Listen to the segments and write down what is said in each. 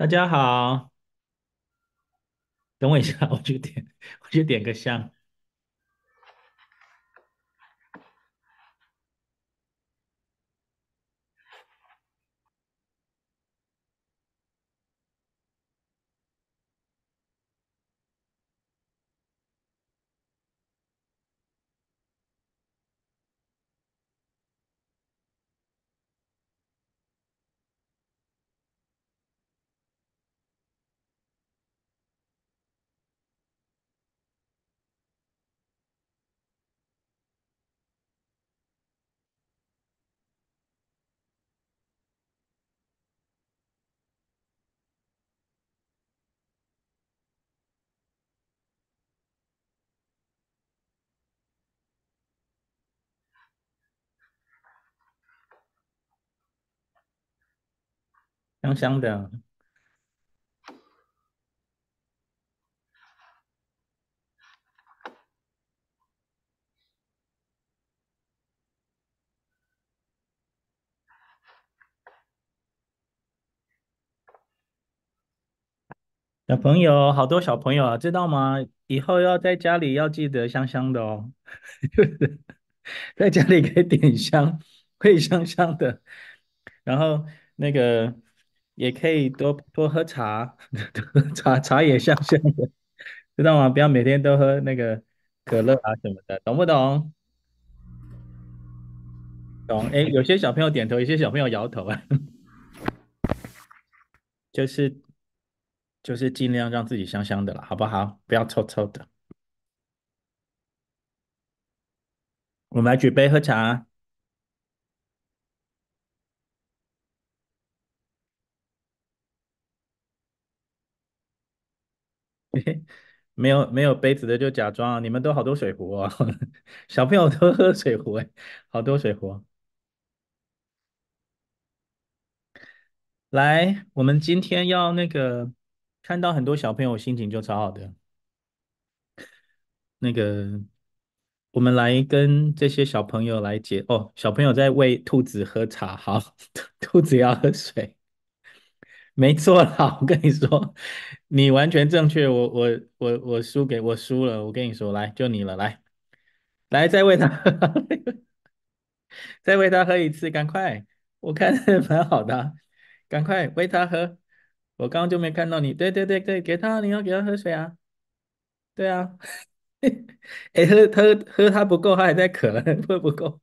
大家好，等我一下，我去点，我去点个香。香香的，小朋友，好多小朋友啊，知道吗？以后要在家里要记得香香的哦，在家里可以点香，可以香香的，然后那个。也可以多多喝茶，喝茶茶也香香的，知道吗？不要每天都喝那个可乐啊什么的，懂不懂？懂。哎，有些小朋友点头，有些小朋友摇头啊。就是就是尽量让自己香香的了，好不好？不要臭臭的。我们来举杯喝茶。嘿 没有没有杯子的就假装啊！你们都好多水壶啊，小朋友都喝水壶哎，好多水壶。来，我们今天要那个看到很多小朋友心情就超好的。那个，我们来跟这些小朋友来解哦，小朋友在喂兔子喝茶，好，兔子要喝水。没错啦，我跟你说，你完全正确。我我我我输给我输了。我跟你说，来，就你了，来，来再喂他，再喂他喝一次，赶快！我看蛮好的，赶快喂他喝。我刚刚就没看到你，对对对对，给他，你要给他喝水啊。对啊，哎，喝喝喝，他不够，他还在渴了，喝不够，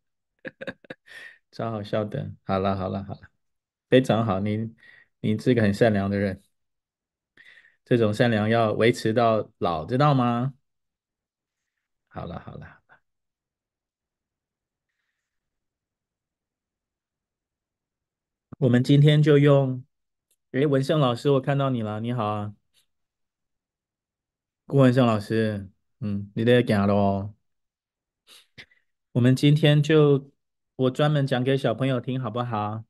超好笑的。好了好了好了，非常好，你。你是个很善良的人，这种善良要维持到老，知道吗？好了好了，我们今天就用，诶，文胜老师，我看到你了，你好啊，顾文胜老师，嗯，你得讲了哦。我们今天就我专门讲给小朋友听，好不好？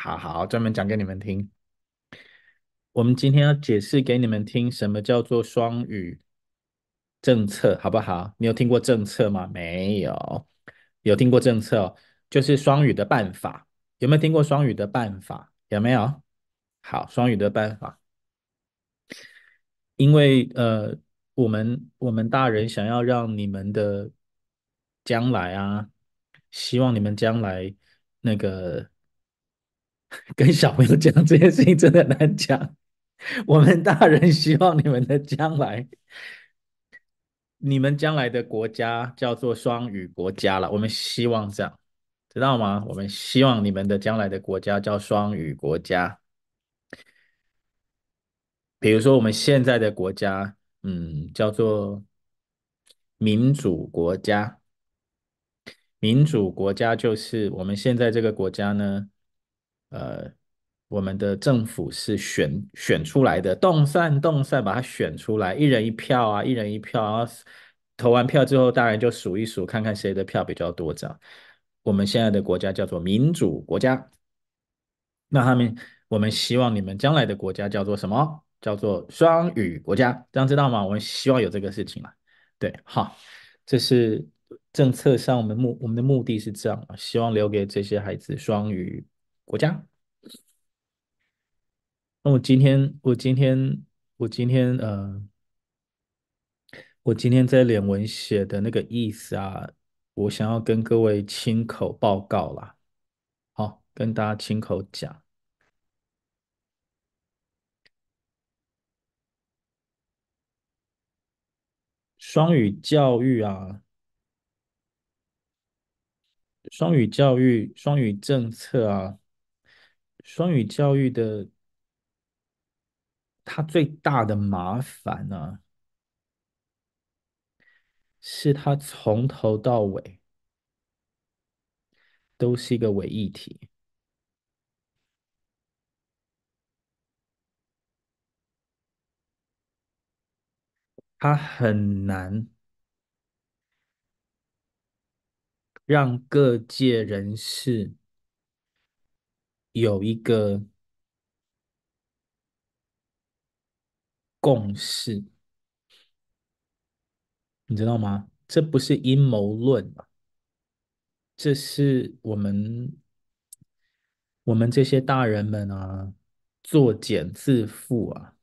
好好，专门讲给你们听。我们今天要解释给你们听，什么叫做双语政策，好不好？你有听过政策吗？没有，有听过政策，就是双语的办法。有没有听过双语的办法？有没有？好，双语的办法。因为呃，我们我们大人想要让你们的将来啊，希望你们将来那个。跟小朋友讲这件事情真的难讲。我们大人希望你们的将来，你们将来的国家叫做双语国家了。我们希望这样，知道吗？我们希望你们的将来的国家叫双语国家。比如说我们现在的国家，嗯，叫做民主国家。民主国家就是我们现在这个国家呢。呃，我们的政府是选选出来的，动算动算，把它选出来，一人一票啊，一人一票，啊投完票之后，当然就数一数，看看谁的票比较多，这样。我们现在的国家叫做民主国家，那他们，我们希望你们将来的国家叫做什么？叫做双语国家，这样知道吗？我们希望有这个事情了？对，好，这是政策上我们目我们的目的是这样，希望留给这些孩子双语。国家，那我今天，我今天，我今天，呃，我今天在脸文写的那个意思啊，我想要跟各位亲口报告啦，好，跟大家亲口讲。双语教育啊，双语教育，双语政策啊，双语教育的它最大的麻烦呢、是它从头到尾都是一个伪议题，它很难。让各界人士有一个共识，你知道吗？这不是阴谋论，这是我们我们这些大人们啊，作茧自缚啊，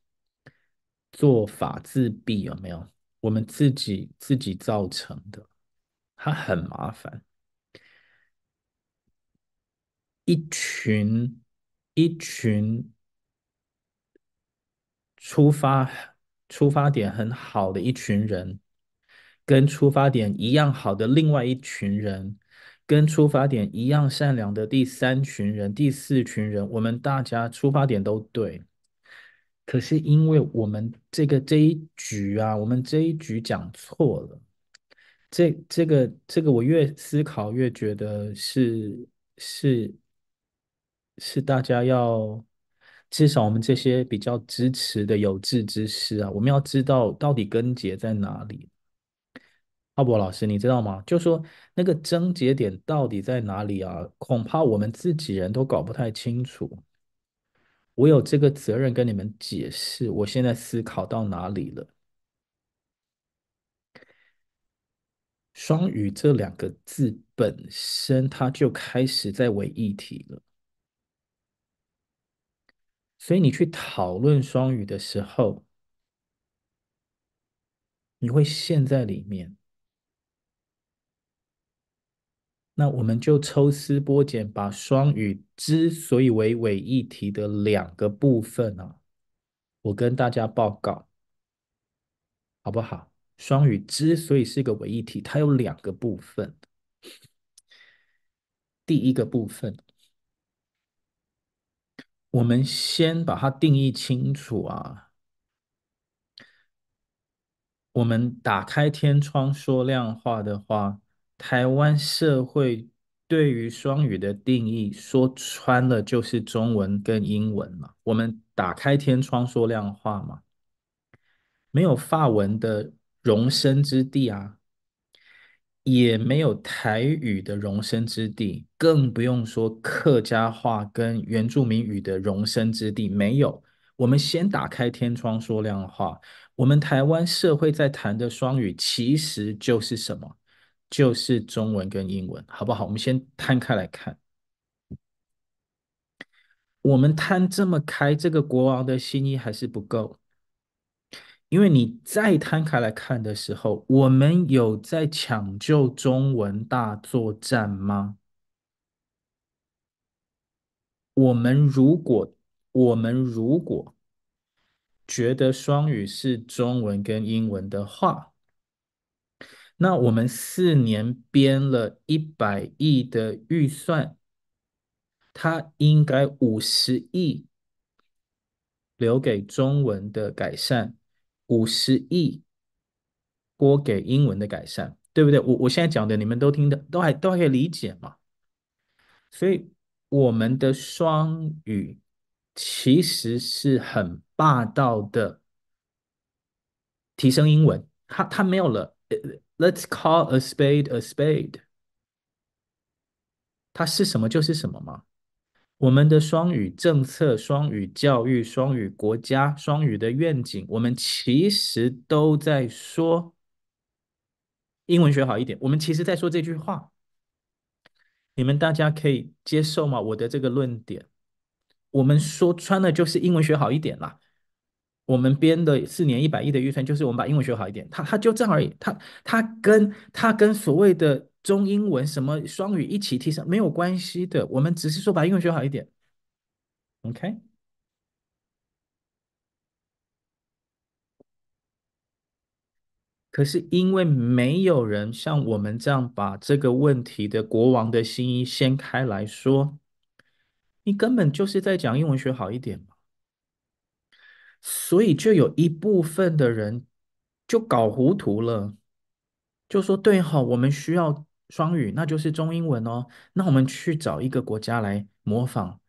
做法自毙，有没有？我们自己自己造成的，它很麻烦。一群一群出发出发点很好的一群人，跟出发点一样好的另外一群人，跟出发点一样善良的第三群人、第四群人，我们大家出发点都对，可是因为我们这个这一局啊，我们这一局讲错了，这这个这个我越思考越觉得是是。是大家要，至少我们这些比较支持的有志之士啊，我们要知道到底根结在哪里。阿博老师，你知道吗？就说那个症结点到底在哪里啊？恐怕我们自己人都搞不太清楚。我有这个责任跟你们解释，我现在思考到哪里了。双语这两个字本身，它就开始在为议题了。所以你去讨论双语的时候，你会陷在里面。那我们就抽丝剥茧，把双语之所以为伪议题的两个部分啊，我跟大家报告，好不好？双语之所以是个伪议题，它有两个部分。第一个部分。我们先把它定义清楚啊！我们打开天窗说亮话的话，台湾社会对于双语的定义说穿了就是中文跟英文嘛。我们打开天窗说亮话嘛，没有法文的容身之地啊。也没有台语的容身之地，更不用说客家话跟原住民语的容身之地。没有，我们先打开天窗说亮话。我们台湾社会在谈的双语，其实就是什么？就是中文跟英文，好不好？我们先摊开来看。我们摊这么开，这个国王的心意还是不够。因为你再摊开来看的时候，我们有在抢救中文大作战吗？我们如果我们如果觉得双语是中文跟英文的话，那我们四年编了一百亿的预算，它应该五十亿留给中文的改善。五十亿拨给英文的改善，对不对？我我现在讲的，你们都听得都还都还可以理解嘛？所以我们的双语其实是很霸道的，提升英文，它它没有了。Let's call a spade a spade，它是什么就是什么嘛。我们的双语政策、双语教育、双语国家、双语的愿景，我们其实都在说英文学好一点。我们其实在说这句话，你们大家可以接受吗？我的这个论点，我们说穿了就是英文学好一点啦。我们编的四年一百亿的预算，就是我们把英文学好一点。他他就这样而已。他他跟他跟所谓的中英文什么双语一起提升没有关系的。我们只是说把英文学好一点。OK。可是因为没有人像我们这样把这个问题的国王的新衣掀开来说，你根本就是在讲英文学好一点嘛。所以就有一部分的人就搞糊涂了，就说对哈，我们需要双语，那就是中英文哦。那我们去找一个国家来模仿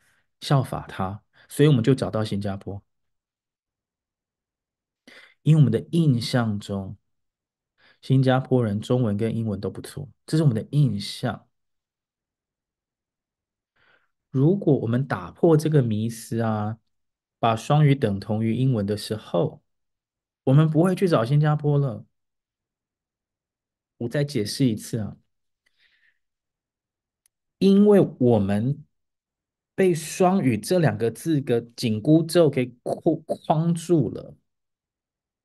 效法它，所以我们就找到新加坡，因为我们的印象中，新加坡人中文跟英文都不错，这是我们的印象。如果我们打破这个迷思啊，把双语等同于英文的时候，我们不会去找新加坡了。我再解释一次啊，因为我们被“双语”这两个字的紧箍咒给框框住了。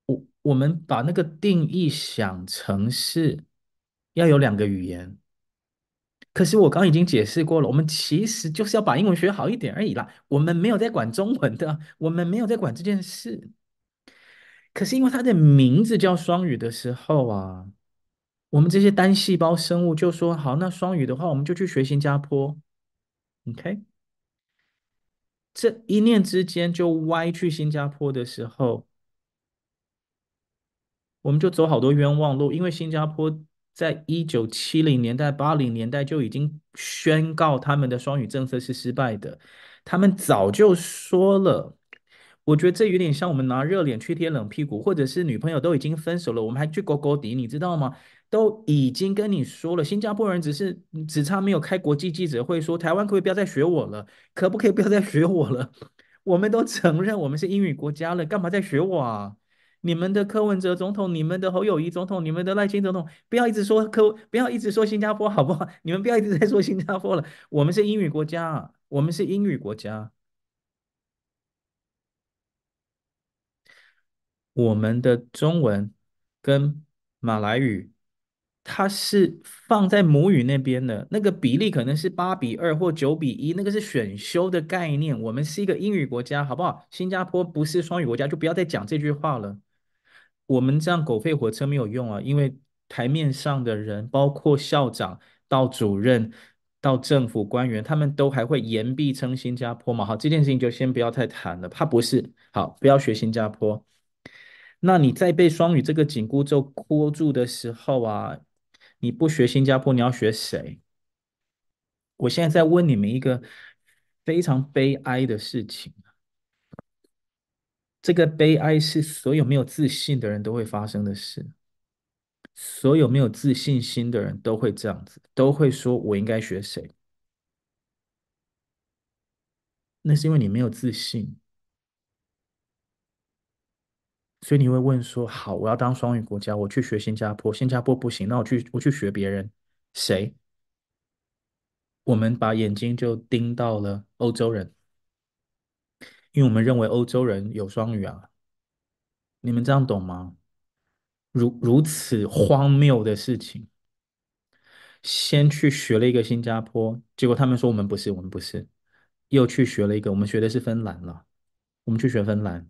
我我们把那个定义想成是要有两个语言。可是我刚已经解释过了，我们其实就是要把英文学好一点而已啦。我们没有在管中文的，我们没有在管这件事。可是因为它的名字叫双语的时候啊，我们这些单细胞生物就说好，那双语的话，我们就去学新加坡。OK，这一念之间就歪去新加坡的时候，我们就走好多冤枉路，因为新加坡。在一九七零年代、八零年代就已经宣告他们的双语政策是失败的。他们早就说了，我觉得这有点像我们拿热脸去贴冷屁股，或者是女朋友都已经分手了，我们还去勾勾底，你知道吗？都已经跟你说了，新加坡人只是只差没有开国际记者会说，台湾可以不要再学我了？可不可以不要再学我了？我们都承认我们是英语国家了，干嘛再学我啊？你们的柯文哲总统，你们的侯友谊总统，你们的赖清总统，不要一直说柯，不要一直说新加坡，好不好？你们不要一直在说新加坡了。我们是英语国家，我们是英语国家。我们的中文跟马来语，它是放在母语那边的，那个比例可能是八比二或九比一，那个是选修的概念。我们是一个英语国家，好不好？新加坡不是双语国家，就不要再讲这句话了。我们这样狗吠火车没有用啊，因为台面上的人，包括校长到主任到政府官员，他们都还会言必称新加坡嘛。好，这件事情就先不要太谈了，怕不是。好，不要学新加坡。那你在被双语这个紧箍咒箍住的时候啊，你不学新加坡，你要学谁？我现在在问你们一个非常悲哀的事情。这个悲哀是所有没有自信的人都会发生的事，所有没有自信心的人都会这样子，都会说：“我应该学谁？”那是因为你没有自信，所以你会问说：“好，我要当双语国家，我去学新加坡，新加坡不行，那我去我去学别人，谁？”我们把眼睛就盯到了欧洲人。因为我们认为欧洲人有双语啊，你们这样懂吗？如如此荒谬的事情，先去学了一个新加坡，结果他们说我们不是，我们不是，又去学了一个，我们学的是芬兰了，我们去学芬兰，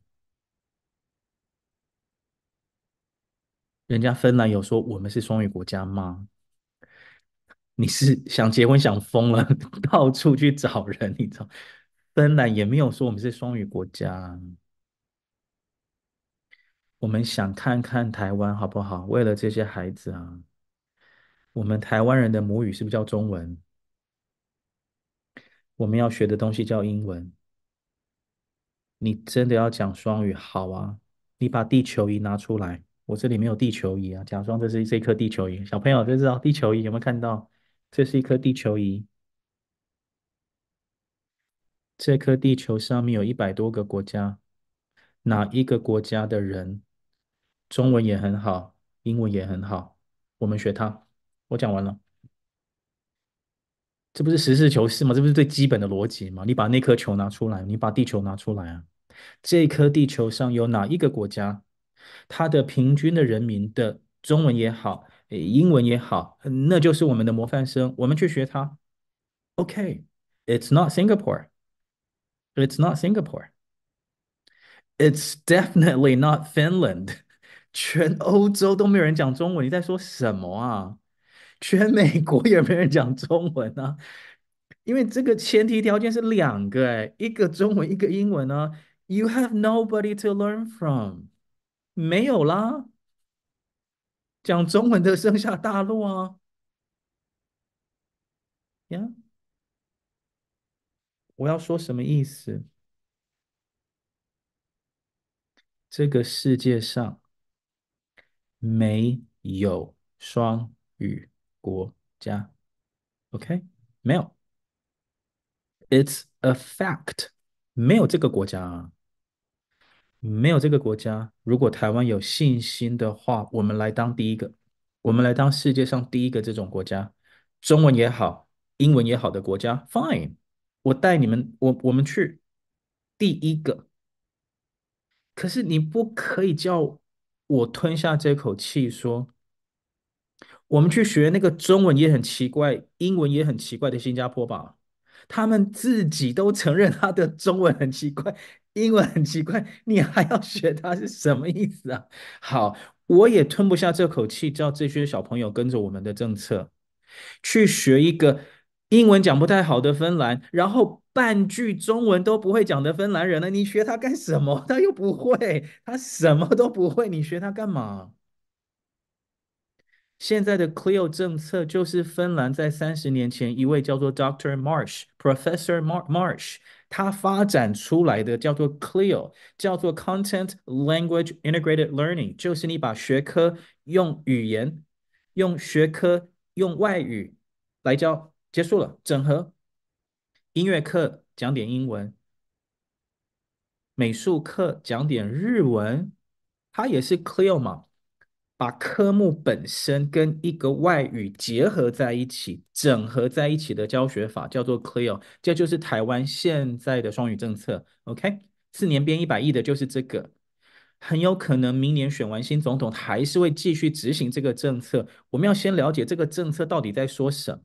人家芬兰有说我们是双语国家吗？你是想结婚想疯了，到处去找人，你知道？芬兰也没有说我们是双语国家，我们想看看台湾好不好？为了这些孩子啊，我们台湾人的母语是不是叫中文？我们要学的东西叫英文。你真的要讲双语？好啊，你把地球仪拿出来，我这里没有地球仪啊，假装这是这颗地球仪。小朋友就知道地球仪有没有看到？这是一颗地球仪。这颗地球上面有一百多个国家，哪一个国家的人中文也很好，英文也很好？我们学他。我讲完了。这不是实事求是吗？这不是最基本的逻辑吗？你把那颗球拿出来，你把地球拿出来啊！这颗地球上有哪一个国家，它的平均的人民的中文也好，英文也好，那就是我们的模范生，我们去学它。OK，it's not Singapore. It's not Singapore. It's definitely not Finland. 全欧洲都没有人讲中文，你在说什么啊？全美国也没人讲中文啊，因为这个前提条件是两个，哎，一个中文，一个英文呢。You have nobody to learn from，没有啦，讲中文的剩下大陆啊，呀，我要说什么意思？这个世界上没有双语。国家，OK，没有，It's a fact，没有这个国家啊，没有这个国家。如果台湾有信心的话，我们来当第一个，我们来当世界上第一个这种国家，中文也好，英文也好的国家，Fine，我带你们，我我们去第一个。可是你不可以叫我吞下这口气说。我们去学那个中文也很奇怪，英文也很奇怪的新加坡吧，他们自己都承认他的中文很奇怪，英文很奇怪，你还要学它是什么意思啊？好，我也吞不下这口气，叫这些小朋友跟着我们的政策去学一个英文讲不太好的芬兰，然后半句中文都不会讲的芬兰人呢？你学他干什么？他又不会，他什么都不会，你学他干嘛？现在的 Clio 政策就是芬兰在三十年前一位叫做 Dr. Marsh Professor Marsh 他发展出来的叫做 Clio，叫做 Content Language Integrated Learning，就是你把学科用语言、用学科、用外语来教，结束了，整合。音乐课讲点英文，美术课讲点日文，它也是 Clio 嘛。把科目本身跟一个外语结合在一起，整合在一起的教学法叫做 Clear，这就是台湾现在的双语政策。OK，四年编一百亿的就是这个，很有可能明年选完新总统还是会继续执行这个政策。我们要先了解这个政策到底在说什么。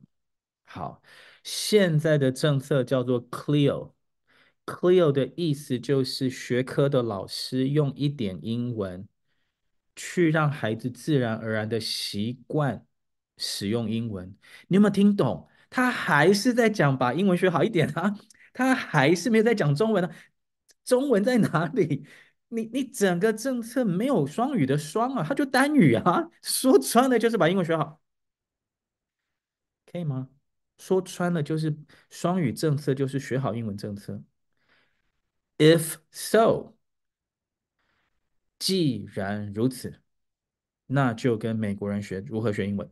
好，现在的政策叫做 Clear，Clear 的意思就是学科的老师用一点英文。去让孩子自然而然的习惯使用英文，你有没有听懂？他还是在讲把英文学好一点啊，他还是没有在讲中文啊。中文在哪里？你你整个政策没有双语的双啊，他就单语啊。说穿了就是把英文学好，可以吗？说穿了就是双语政策就是学好英文政策。If so。既然如此，那就跟美国人学如何学英文。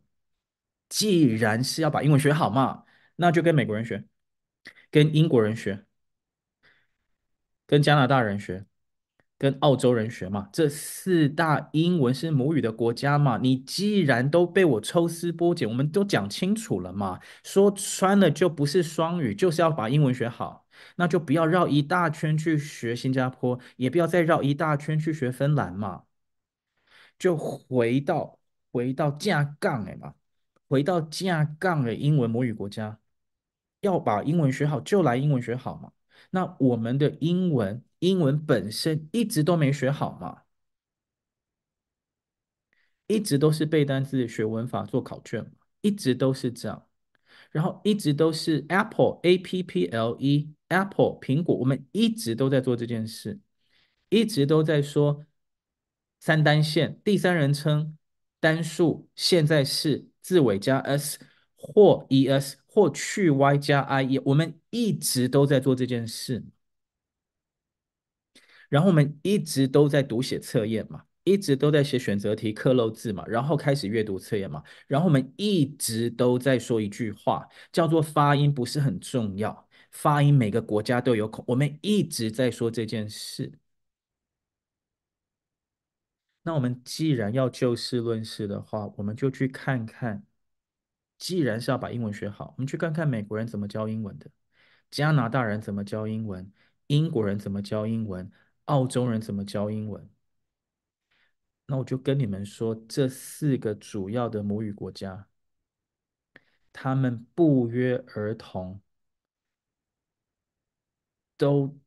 既然是要把英文学好嘛，那就跟美国人学，跟英国人学，跟加拿大人学，跟澳洲人学嘛。这四大英文是母语的国家嘛。你既然都被我抽丝剥茧，我们都讲清楚了嘛。说穿了就不是双语，就是要把英文学好。那就不要绕一大圈去学新加坡，也不要再绕一大圈去学芬兰嘛，就回到回到架杠哎嘛，回到架杠的英文母语国家，要把英文学好就来英文学好嘛。那我们的英文英文本身一直都没学好嘛，一直都是背单词、学文法、做考卷嘛，一直都是这样。然后一直都是 Apple A P P L E Apple 苹果，我们一直都在做这件事，一直都在说三单线第三人称单数现在是字尾加 s 或 es 或去 y 加 ie，我们一直都在做这件事。然后我们一直都在读写测验嘛。一直都在写选择题、刻漏字嘛，然后开始阅读测验嘛，然后我们一直都在说一句话，叫做发音不是很重要，发音每个国家都有口，我们一直在说这件事。那我们既然要就事论事的话，我们就去看看既然是要把英文学好，我们去看看美国人怎么教英文的，加拿大人怎么教英文，英国人怎么教英文，澳洲人怎么教英文。那我就跟你们说，这四个主要的母语国家，他们不约而同都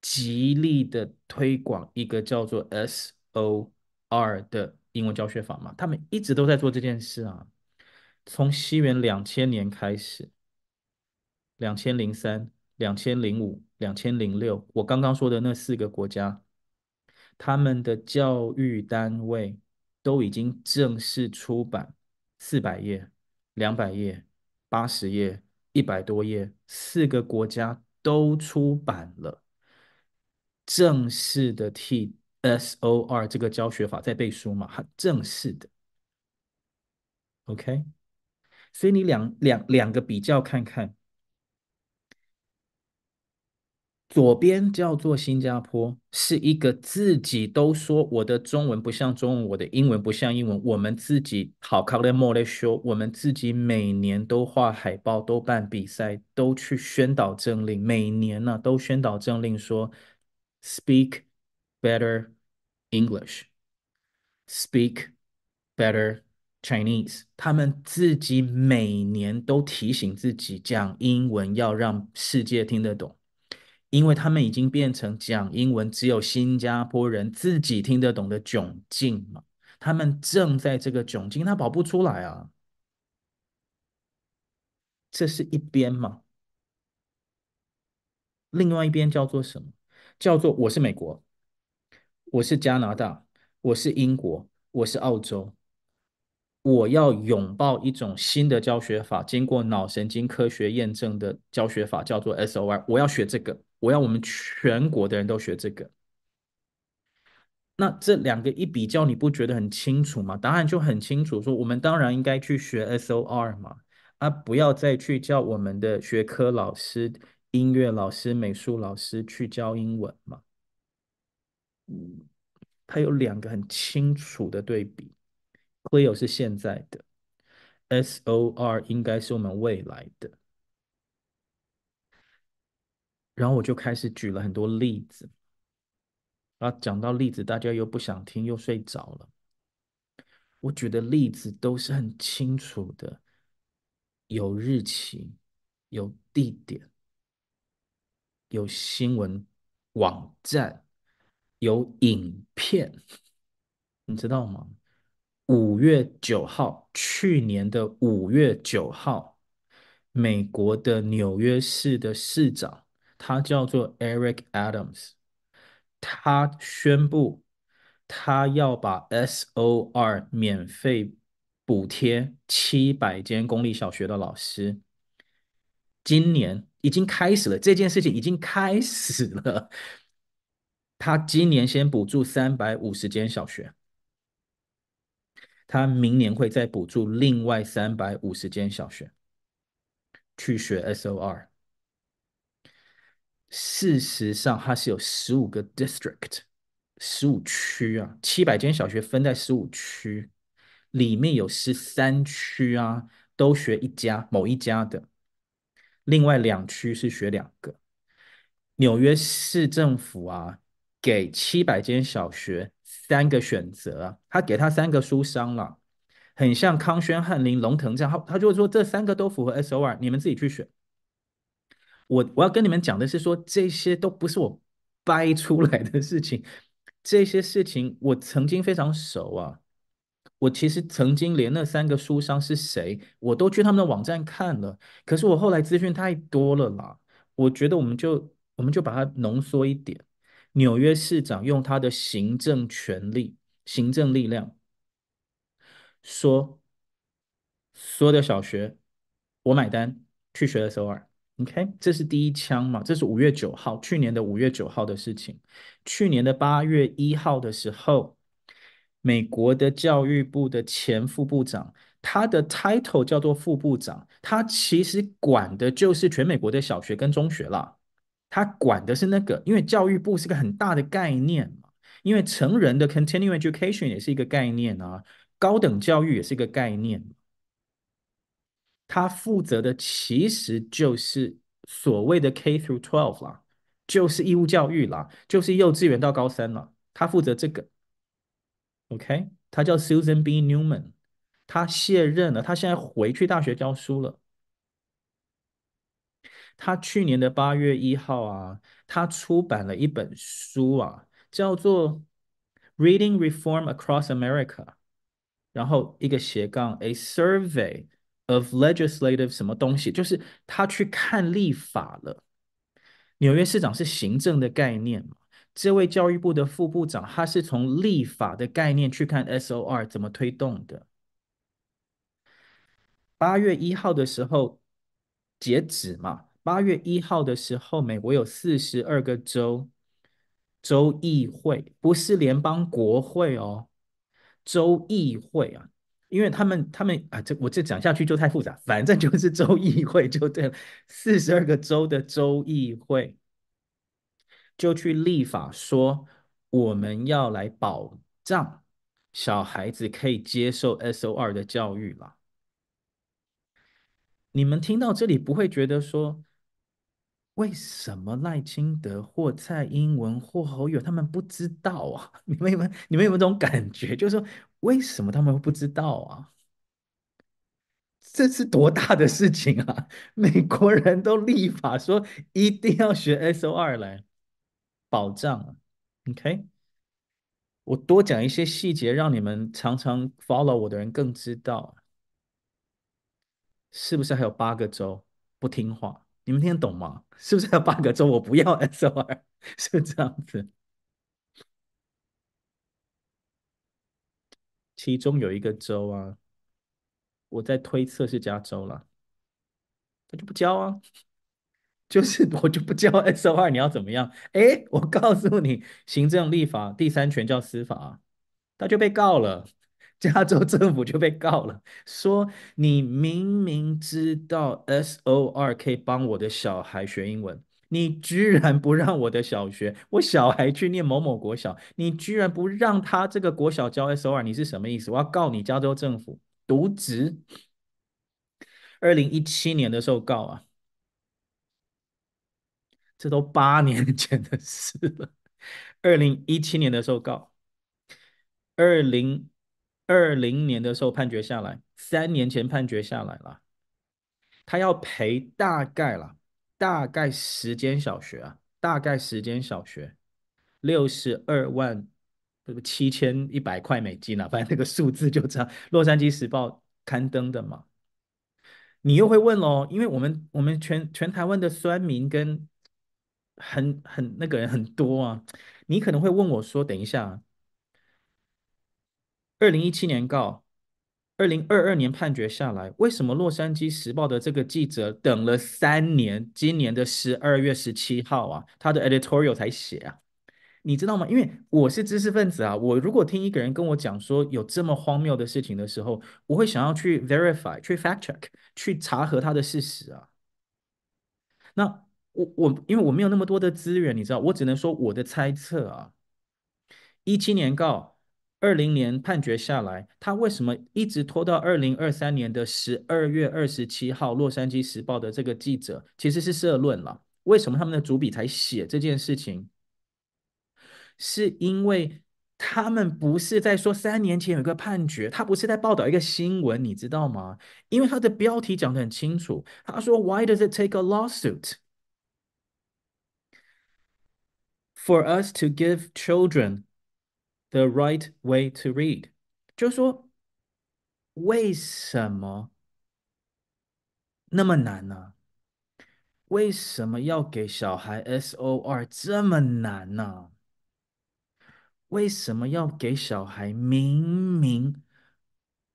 极力的推广一个叫做 SOR 的英文教学法嘛，他们一直都在做这件事啊。从西元两千年开始，两千零三、两千零五、两千零六，我刚刚说的那四个国家，他们的教育单位都已经正式出版四百页、两百页、八十页、一百多页，四个国家都出版了正式的 T S O R 这个教学法在背书嘛，很正式的，OK。所以你两两两个比较看看，左边叫做新加坡，是一个自己都说我的中文不像中文，我的英文不像英文，我们自己好考虑莫来说，我们自己每年都画海报，都办比赛，都去宣导政令，每年呢、都宣导政令说，speak better English，speak better。Chinese，他们自己每年都提醒自己讲英文要让世界听得懂，因为他们已经变成讲英文只有新加坡人自己听得懂的窘境嘛。他们正在这个窘境，他跑不出来啊。这是一边嘛，另外一边叫做什么？叫做我是美国，我是加拿大，我是英国，我是澳洲。我要拥抱一种新的教学法，经过脑神经科学验证的教学法，叫做 SOR。我要学这个，我要我们全国的人都学这个。那这两个一比较，你不觉得很清楚吗？答案就很清楚，说我们当然应该去学 SOR 嘛，啊，不要再去叫我们的学科老师、音乐老师、美术老师去教英文嘛。嗯，它有两个很清楚的对比。Cleo 是现在的，SOR 应该是我们未来的。然后我就开始举了很多例子，啊，讲到例子，大家又不想听，又睡着了。我举的例子都是很清楚的，有日期，有地点，有新闻网站，有影片，你知道吗？五月九号，去年的五月九号，美国的纽约市的市长，他叫做 Eric Adams，他宣布他要把 SOR 免费补贴七百间公立小学的老师。今年已经开始了，这件事情已经开始了。他今年先补助三百五十间小学。他明年会再补助另外三百五十间小学去学 SOR。事实上，它是有十五个 district，十五区啊，七百间小学分在十五区，里面有十三区啊，都学一家某一家的，另外两区是学两个。纽约市政府啊，给七百间小学。三个选择，他给他三个书商了，很像康轩、翰林、龙腾这样，他他就说这三个都符合 SOR，你们自己去选。我我要跟你们讲的是说，这些都不是我掰出来的事情，这些事情我曾经非常熟啊，我其实曾经连那三个书商是谁，我都去他们的网站看了，可是我后来资讯太多了啦，我觉得我们就我们就把它浓缩一点。纽约市长用他的行政权力、行政力量说：“所有的小学，我买单去学了首尔 OK，这是第一枪嘛？这是五月九号，去年的五月九号的事情。去年的八月一号的时候，美国的教育部的前副部长，他的 title 叫做副部长，他其实管的就是全美国的小学跟中学啦。”他管的是那个，因为教育部是个很大的概念嘛，因为成人的 continuing education 也是一个概念啊，高等教育也是一个概念。他负责的其实就是所谓的 K through twelve 啦，就是义务教育啦，就是幼稚园到高三了。他负责这个，OK，他叫 Susan B. Newman，他卸任了，他现在回去大学教书了。他去年的八月一号啊，他出版了一本书啊，叫做《Reading Reform Across America》，然后一个斜杠 A Survey of Legislative 什么东西，就是他去看立法了。纽约市长是行政的概念嘛，这位教育部的副部长，他是从立法的概念去看 SOR 怎么推动的。八月一号的时候截止嘛。八月一号的时候，美国有四十二个州州议会，不是联邦国会哦，州议会啊，因为他们他们啊，这我这讲下去就太复杂，反正就是州议会就对了，四十二个州的州议会就去立法说，我们要来保障小孩子可以接受 SOR 的教育了。你们听到这里不会觉得说，为什么赖清德或蔡英文或侯友他们不知道啊？你们有没有你们有没有这种感觉？就是说，为什么他们不知道啊？这是多大的事情啊！美国人都立法说一定要学 SOR 来保障。OK，我多讲一些细节，让你们常常 follow 我的人更知道，是不是还有八个州不听话？你们听得懂吗？是不是要八个州我不要 SOR？是不是这样子？其中有一个州啊，我在推测是加州了，他就不交啊，就是 我就不交 SOR，你要怎么样？哎，我告诉你，行政、立法、第三权叫司法，他就被告了。加州政府就被告了，说你明明知道 SOR 可以帮我的小孩学英文，你居然不让我的小学，我小孩去念某某国小，你居然不让他这个国小教 SOR，你是什么意思？我要告你加州政府渎职。二零一七年的时候告啊，这都八年前的事了。二零一七年的时候告，二零。二零年的时候判决下来，三年前判决下来了，他要赔大概了，大概十间小学啊，大概十间小学，六十二万，七千一百块美金啊，反正那个数字就这样。洛杉矶时报刊登的嘛，你又会问喽，因为我们我们全全台湾的酸民跟很很那个人很多啊，你可能会问我说，等一下。二零一七年告，二零二二年判决下来，为什么《洛杉矶时报》的这个记者等了三年，今年的十二月十七号啊，他的 editorial 才写啊？你知道吗？因为我是知识分子啊，我如果听一个人跟我讲说有这么荒谬的事情的时候，我会想要去 verify、去 fact check、去查核他的事实啊。那我我因为我没有那么多的资源，你知道，我只能说我的猜测啊。一七年告。二零年判决下来，他为什么一直拖到二零二三年的十二月二十七号？洛杉矶时报的这个记者其实是社论了。为什么他们的主笔才写这件事情？是因为他们不是在说三年前有个判决，他不是在报道一个新闻，你知道吗？因为他的标题讲得很清楚，他说 “Why does it take a lawsuit for us to give children”。The right way to read，就是说，为什么那么难呢？为什么要给小孩 SOR 这么难呢？为什么要给小孩明明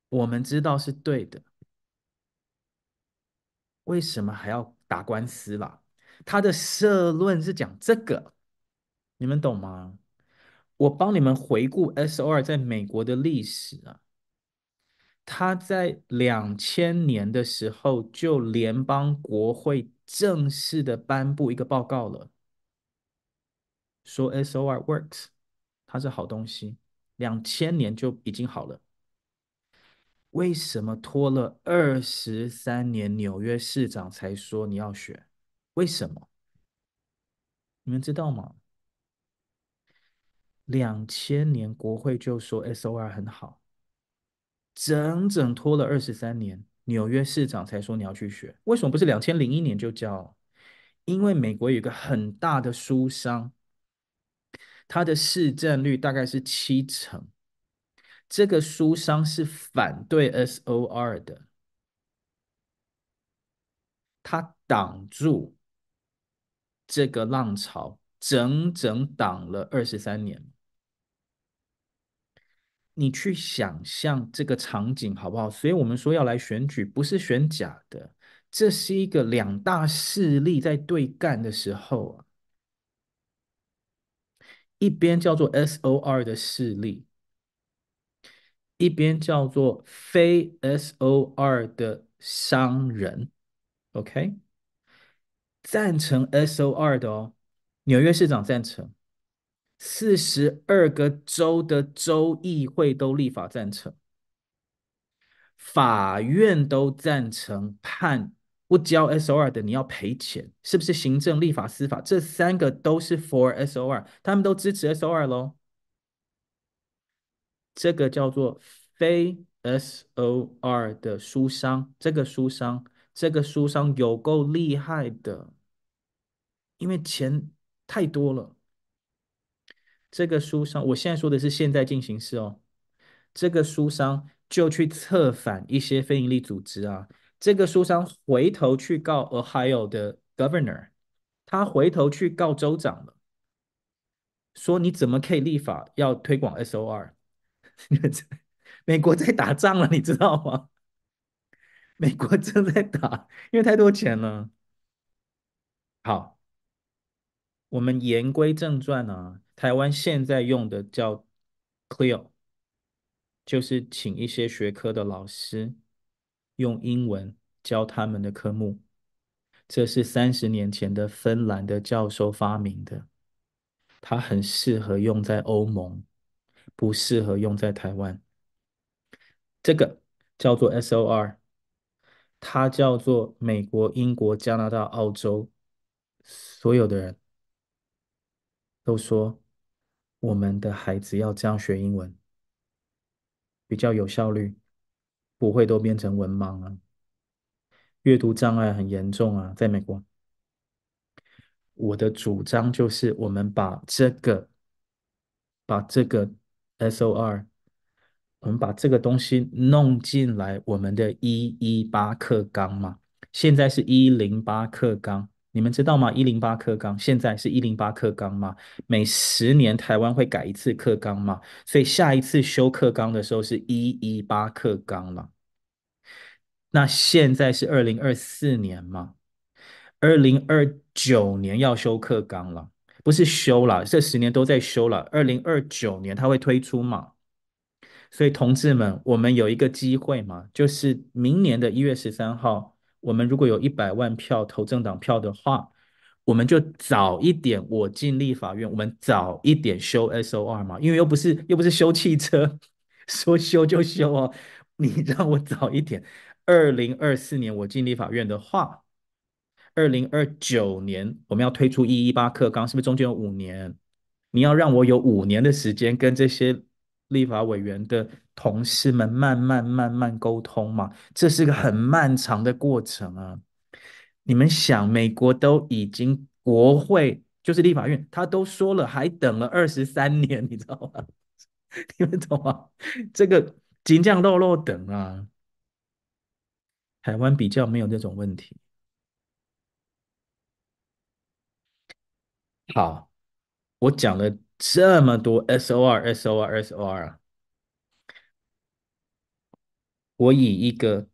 我们知道是对的，为什么还要打官司啦？他的社论是讲这个，你们懂吗？我帮你们回顾 SOR 在美国的历史啊，他在两千年的时候就联邦国会正式的颁布一个报告了，说 SOR works，它是好东西，两千年就已经好了。为什么拖了二十三年，纽约市长才说你要学？为什么？你们知道吗？两千年国会就说 SOR 很好，整整拖了二十三年，纽约市长才说你要去学。为什么不是两千零一年就教？因为美国有一个很大的书商，它的市占率大概是七成。这个书商是反对 SOR 的，他挡住这个浪潮，整整挡了二十三年。你去想象这个场景好不好？所以我们说要来选举，不是选假的，这是一个两大势力在对干的时候啊，一边叫做 SOR 的势力。一边叫做非 SOR 的商人，OK，赞成 SOR 的哦，纽约市长赞成，四十二个州的州议会都立法赞成，法院都赞成判不交 SOR 的你要赔钱，是不是？行政、立法、司法这三个都是 for SOR，他们都支持 SOR 喽。这个叫做非 SOR 的书商，这个书商，这个书商有够厉害的，因为钱太多了。这个书商，我现在说的是现在进行式哦。这个书商就去策反一些非营利组织啊。这个书商回头去告 Ohio 的 Governor，他回头去告州长了，说你怎么可以立法要推广 SOR？美国在打仗了，你知道吗？美国正在打，因为太多钱了。好，我们言归正传啊。台湾现在用的叫 CLIL，就是请一些学科的老师用英文教他们的科目。这是三十年前的芬兰的教授发明的，它很适合用在欧盟。不适合用在台湾。这个叫做 SOR，它叫做美国、英国、加拿大、澳洲，所有的人都说我们的孩子要这样学英文，比较有效率，不会都变成文盲啊，阅读障碍很严重啊，在美国。我的主张就是，我们把这个，把这个。SOR，我们把这个东西弄进来，我们的一一八课纲嘛，现在是一零八课纲，你们知道吗？一零八课纲现在是一零八课纲吗？每十年台湾会改一次课纲吗，所以下一次修课纲的时候是一一八课纲了。那现在是二零二四年嘛，二零二九年要修课纲了。不是修了，这十年都在修了。二零二九年它会推出嘛？所以同志们，我们有一个机会嘛，就是明年的一月十三号，我们如果有一百万票投政党票的话，我们就早一点我进立法院，我们早一点修 SOR 嘛，因为又不是又不是修汽车，说修就修哦。你让我早一点，二零二四年我进立法院的话。二零二九年我们要推出一一八课纲，是不是中间有五年？你要让我有五年的时间跟这些立法委员的同事们慢慢慢慢沟通嘛？这是个很漫长的过程啊！你们想，美国都已经国会就是立法院，他都说了，还等了二十三年，你知道吗？你们懂吗？这个金匠肉肉等啊，台湾比较没有这种问题。好，我讲了这么多 SOR SOR SOR 啊，我以一个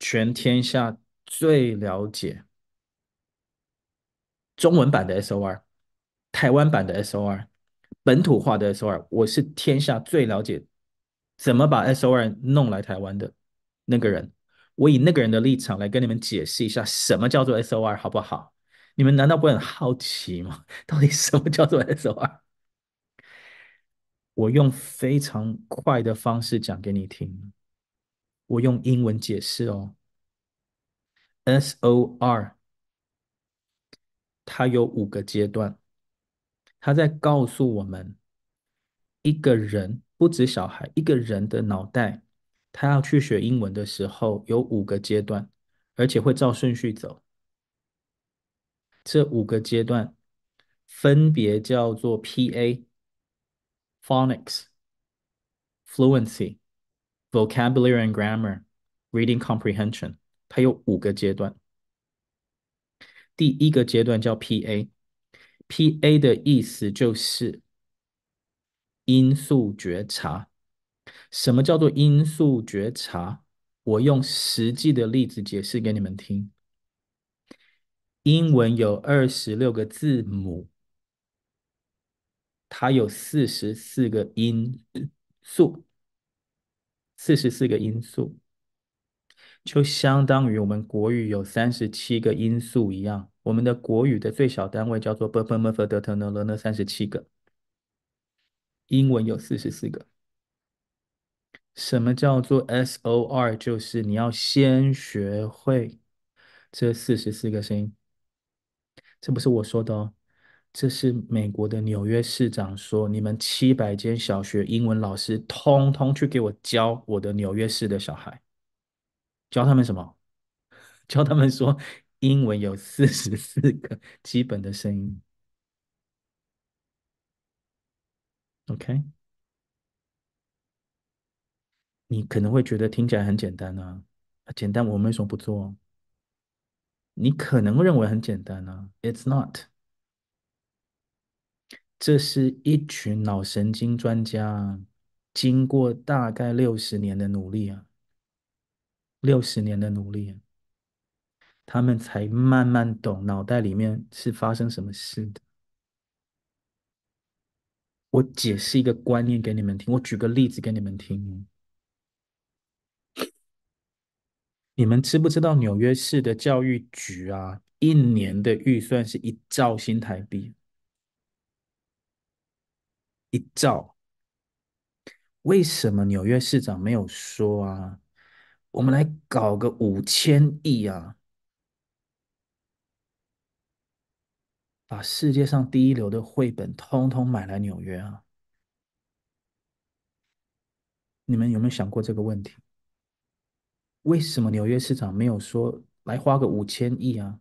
全天下最了解中文版的 SOR、台湾版的 SOR、本土化的 SOR，我是天下最了解怎么把 SOR 弄来台湾的那个人，我以那个人的立场来跟你们解释一下什么叫做 SOR，好不好？你们难道不会很好奇吗？到底什么叫做 SOR？我用非常快的方式讲给你听，我用英文解释哦。SOR，它有五个阶段，它在告诉我们，一个人不止小孩，一个人的脑袋，他要去学英文的时候有五个阶段，而且会照顺序走。这五个阶段分别叫做 PA、Phonics、Fluency、Vocabulary and Grammar、Reading Comprehension。它有五个阶段。第一个阶段叫 PA，PA 的意思就是音素觉察。什么叫做音素觉察？我用实际的例子解释给你们听。英文有二十六个字母，它有四十四个音素，四十四个音素。就相当于我们国语有三十七个音素一样，我们的国语的最小单位叫做 b p m f d t n l n 三十七个，英文有四十四个。什么叫做 SOR？就是你要先学会这四十四个声音，这不是我说的哦，这是美国的纽约市长说，你们七百间小学英文老师通通去给我教我的纽约市的小孩。教他们什么？教他们说英文有四十四个基本的声音。OK，你可能会觉得听起来很简单啊，简单我们为什么不做？你可能认为很简单啊，It's not。这是一群脑神经专家经过大概六十年的努力啊。六十年的努力，他们才慢慢懂脑袋里面是发生什么事的。我解释一个观念给你们听，我举个例子给你们听。你们知不知道纽约市的教育局啊，一年的预算是一兆新台币？一兆。为什么纽约市长没有说啊？我们来搞个五千亿啊！把世界上第一流的绘本通通买来纽约啊！你们有没有想过这个问题？为什么纽约市长没有说来花个五千亿啊？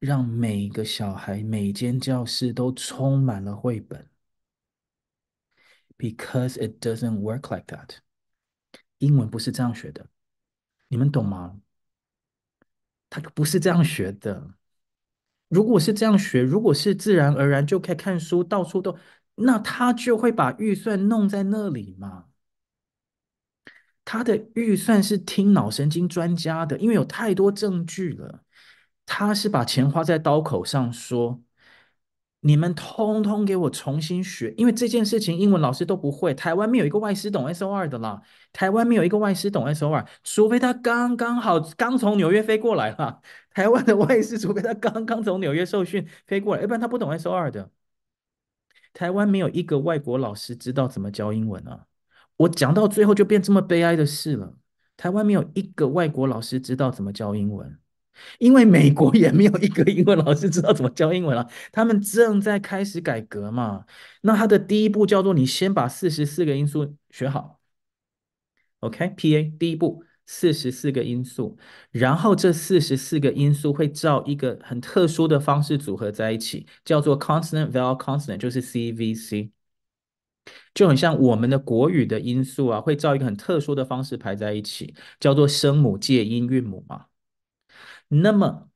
让每个小孩、每间教室都充满了绘本？Because it doesn't work like that. 英文不是这样学的，你们懂吗？他不是这样学的。如果是这样学，如果是自然而然就可以看书，到处都，那他就会把预算弄在那里嘛。他的预算是听脑神经专家的，因为有太多证据了。他是把钱花在刀口上说。你们通通给我重新学，因为这件事情英文老师都不会。台湾没有一个外师懂 SOR 的啦，台湾没有一个外师懂 SOR，除非他刚刚好刚从纽约飞过来了。台湾的外师，除非他刚刚从纽约受训飞过来，要不然他不懂 SOR 的。台湾没有一个外国老师知道怎么教英文啊！我讲到最后就变这么悲哀的事了。台湾没有一个外国老师知道怎么教英文。因为美国也没有一个英文老师知道怎么教英文了，他们正在开始改革嘛。那他的第一步叫做你先把四十四个音素学好，OK？PA 第一步四十四个音素，然后这四十四个音素会照一个很特殊的方式组合在一起，叫做 consonant vowel consonant，就是 CVC，就很像我们的国语的音素啊，会照一个很特殊的方式排在一起，叫做声母介音韵母嘛。那么，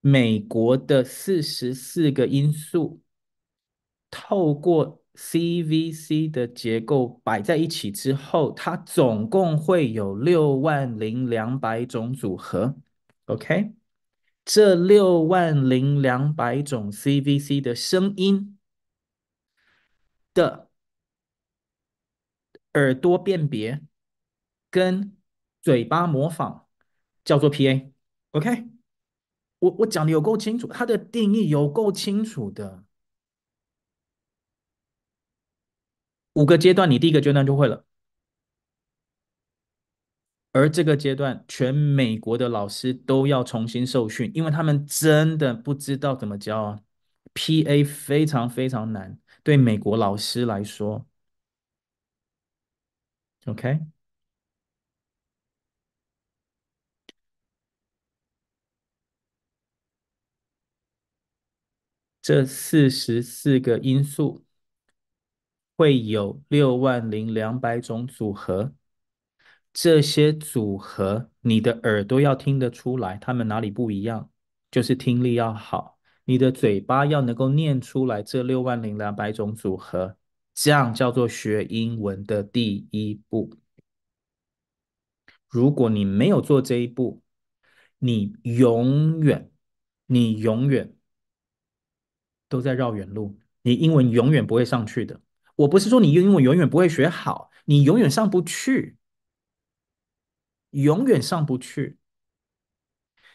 美国的四十四个音素透过 CVC 的结构摆在一起之后，它总共会有六万零两百种组合。OK，这六万零两百种 CVC 的声音的耳朵辨别跟嘴巴模仿叫做 PA。OK，我我讲的有够清楚，它的定义有够清楚的。五个阶段，你第一个阶段就会了。而这个阶段，全美国的老师都要重新受训，因为他们真的不知道怎么教啊。PA 非常非常难，对美国老师来说。OK，这四十四个因素会有六万零两百种组合。这些组合，你的耳朵要听得出来，他们哪里不一样，就是听力要好。你的嘴巴要能够念出来这六万零两百种组合，这样叫做学英文的第一步。如果你没有做这一步，你永远，你永远都在绕远路，你英文永远不会上去的。我不是说你英文永远不会学好，你永远上不去。永远上不去，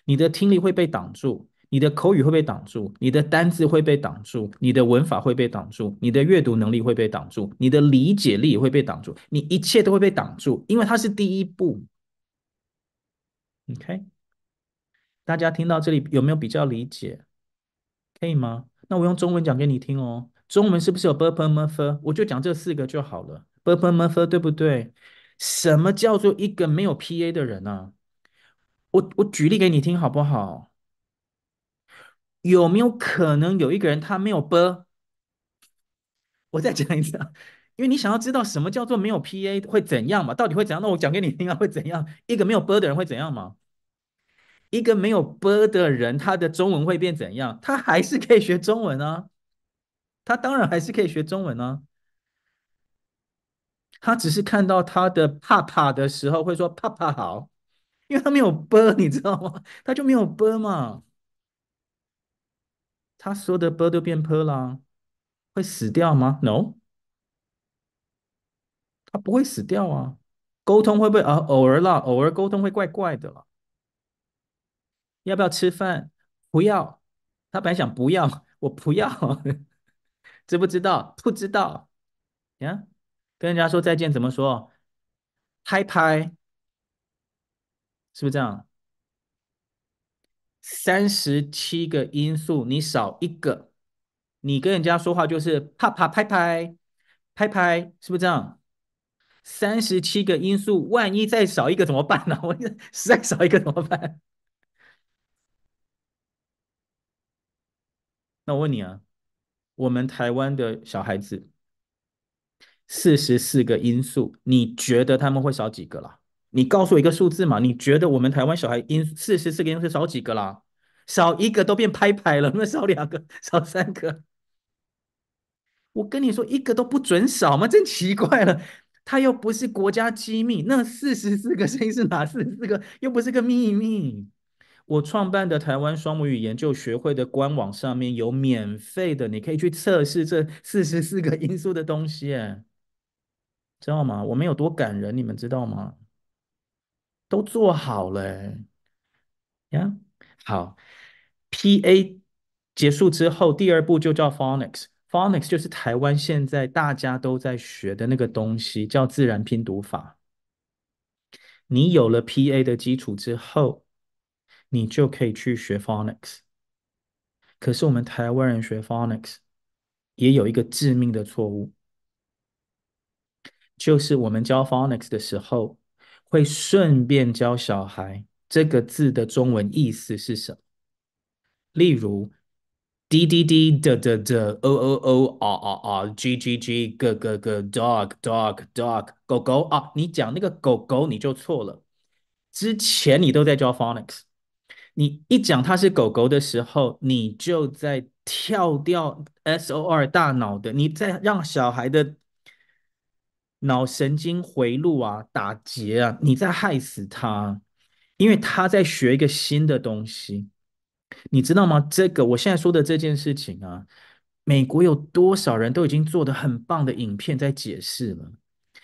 你的听力会被挡住，你的口语会被挡住，你的单字会被挡住，你的文法会被挡住，你的阅读能力会被挡住，你的理解力也会被挡住，你一切都会被挡住，因为它是第一步。OK。大家听到这里有没有比较理解？可以吗？那我用中文讲给你听哦。中文是不是有 burper murfer？我就讲这四个就好了。burper murfer 对不对？什么叫做一个没有 PA 的人啊？我我举例给你听好不好？有没有可能有一个人他没有 B？我再讲一次啊，因为你想要知道什么叫做没有 PA 会怎样嘛？到底会怎样？那我讲给你听啊，会怎样？一个没有 B 的人会怎样吗？一个没有 B 的人，他的中文会变怎样？他还是可以学中文啊，他当然还是可以学中文啊。他只是看到他的爸爸的时候会说“爸爸好”，因为他没有 B，你知道吗？他就没有 B 嘛。他说的 bird 都变 ㄆ 了，会死掉吗？No，他不会死掉啊。沟通会不会啊？偶尔啦，偶尔沟通会怪怪的啦。要不要吃饭？不要。他本来想不要，我不要。知不知道？不知道。呀、跟人家说再见怎么说？嗨拍，是不是这样？三十七个因素，你少一个，你跟人家说话就是啪啪拍拍，拍拍，是不是这样？三十七个因素，万一再少一个怎么办呢？我实在少一个怎么办？那我问你啊，我们台湾的小孩子。四十四个因素，你觉得他们会少几个啦？你告诉我一个数字嘛？你觉得我们台湾小孩因四十四个因素少几个啦？少一个都变拍拍了，那少两个，少三个。我跟你说，一个都不准少吗？真奇怪了，它又不是国家机密，那四十四个声音是哪四十四个？又不是个秘密。我创办的台湾双母语研究学会的官网上面有免费的，你可以去测试这四十四个因素的东西。知道吗？我们有多感人，你们知道吗？都做好了呀。好，PA 结束之后，第二步就叫 Phonics。Phonics 就是台湾现在大家都在学的那个东西，叫自然拼读法。你有了 PA 的基础之后，你就可以去学 Phonics。可是我们台湾人学 Phonics 也有一个致命的错误。就是我们教 phonics 的时候，会顺便教小孩这个字的中文意思是什么。例如滴滴滴的的的 o o o r r r g g g g g g dog dog dog 狗狗啊，你讲那个狗狗你就错了。之前你都在教 phonics，你一讲它是狗狗的时候，你就在跳掉 s o r 大脑的，你在让小孩的。脑神经回路啊，打结啊，你在害死他，因为他在学一个新的东西，你知道吗？这个我现在说的这件事情啊，美国有多少人都已经做得很棒的影片在解释了，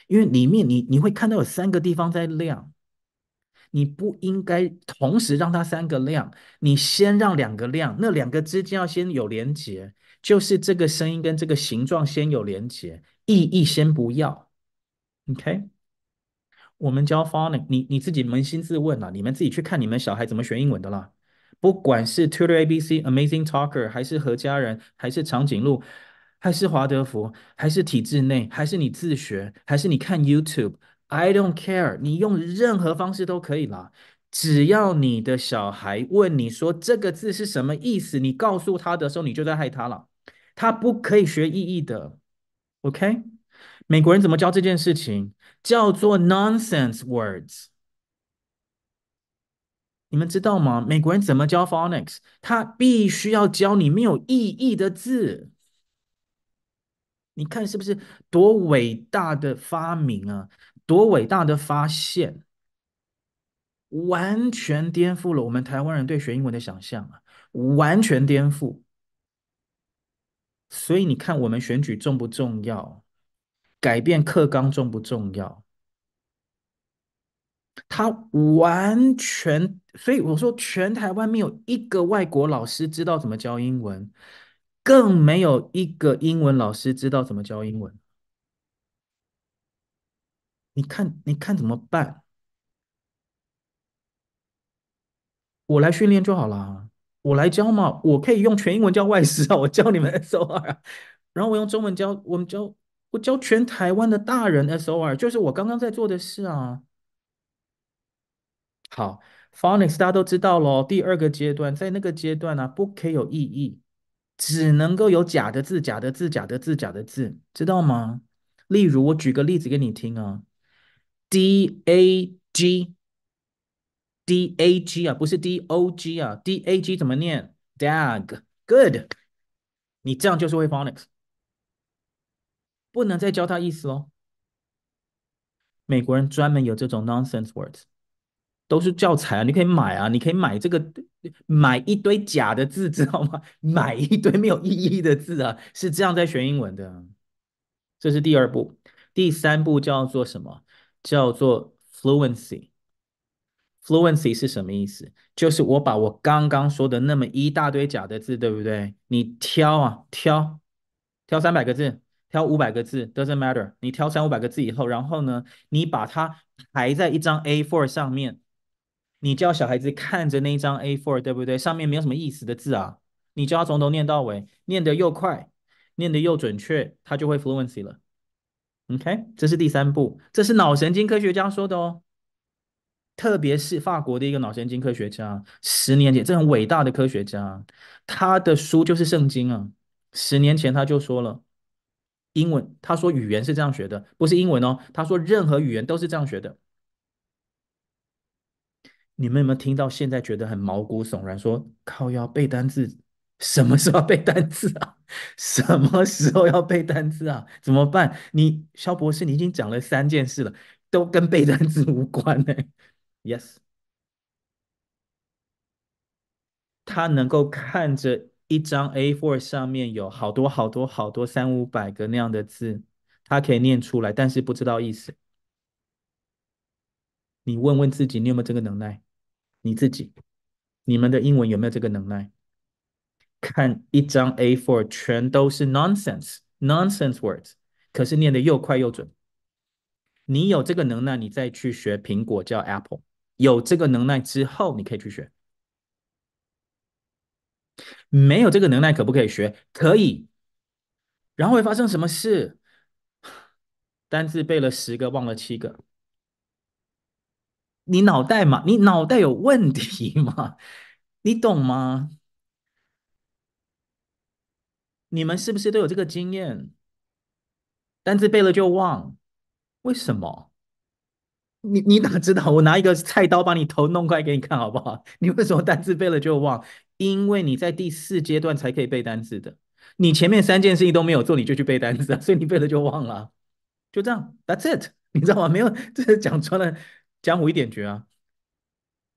因为里面你你会看到有三个地方在亮，你不应该同时让它三个亮，你先让两个亮，那两个之间要先有连接，就是这个声音跟这个形状先有连接。意义先不要，OK？我们教 phonics，你你自己扪心自问啦，你们自己去看你们小孩怎么学英文的啦。不管是 Tutor ABC、Amazing Talker，还是何家人，还是长颈鹿，还是华德福，还是体制内，还是你自学，还是你看 YouTube，I don't care，你用任何方式都可以啦。只要你的小孩问你说这个字是什么意思，你告诉他的时候，你就在害他了。他不可以学意义的，OK？美国人怎么教这件事情？叫做 nonsense words。你们知道吗？美国人怎么教 phonics？他必须要教你没有意义的字。你看是不是多伟大的发明啊？多伟大的发现！完全颠覆了我们台湾人对学英文的想象啊！完全颠覆。所以你看，我们选举重不重要？改变课纲重不重要？他完全，所以我说，全台湾没有一个外国老师知道怎么教英文，更没有一个英文老师知道怎么教英文。你看，你看怎么办？我来训练就好了，我来教嘛，我可以用全英文教外师啊，我教你们 SOR 啊，然后我用中文教，我们教，我教全台湾的大人 SOR，就是我刚刚在做的事啊。好，phonics 大家都知道咯。第二个阶段，在那个阶段呢、啊，不可以有意义，只能够有假的字、假的字、假的字、假的字，知道吗？例如，我举个例子给你听啊，D A G，D A G 啊，不是 D O G 啊，D A G 怎么念？Dag，good，你这样就是会 phonics，不能再教他意思哦。美国人专门有这种 nonsense words。都是教材啊，你可以买啊，你可以买这个，买一堆假的字，知道吗？买一堆没有意义的字啊，是这样在学英文的。这是第二步，第三步叫做什么？叫做 fluency。fluency 是什么意思？就是我把我刚刚说的那么一大堆假的字，对不对？你挑啊，挑，挑三百个字，挑五百个字，doesn't matter。你挑三五百个字以后，然后呢，你把它排在一张 A4 上面。你叫小孩子看着那一张 A4，对不对？上面没有什么意思的字啊。你叫他从头念到尾，念得又快，念得又准确，他就会 fluency 了。OK，这是第三步，这是脑神经科学家说的哦。特别是法国的一个脑神经科学家，十年前，这很伟大的科学家，他的书就是圣经啊。十年前他就说了，英文，他说语言是这样学的，不是英文哦。他说任何语言都是这样学的。你们有没有听到？现在觉得很毛骨悚然，说靠要背单词，什么时候背单词啊？什么时候要背单词啊？怎么办？你肖博士，你已经讲了三件事了，都跟背单词无关呢。Yes，他能够看着一张 A4 上面有好多好多好多三五百个那样的字，他可以念出来，但是不知道意思。你问问自己，你有没有这个能耐？你自己，你们的英文有没有这个能耐？看一张 A4，全都是 nonsense nonsense words，可是念得又快又准。你有这个能耐，你再去学苹果叫 Apple。有这个能耐之后，你可以去学。没有这个能耐，可不可以学？可以。然后会发生什么事？单字背了十个，忘了七个。你脑袋嘛，你脑袋有问题吗？你懂吗？你们是不是都有这个经验？单字背了就忘，为什么？你你哪知道？我拿一个菜刀把你头弄开给你看好不好？你为什么单字背了就忘？因为你在第四阶段才可以背单字的，你前面三件事情都没有做，你就去背单字啊，所以你背了就忘了，就这样，That's it，你知道吗？没有，这是讲穿了。江湖一点诀啊！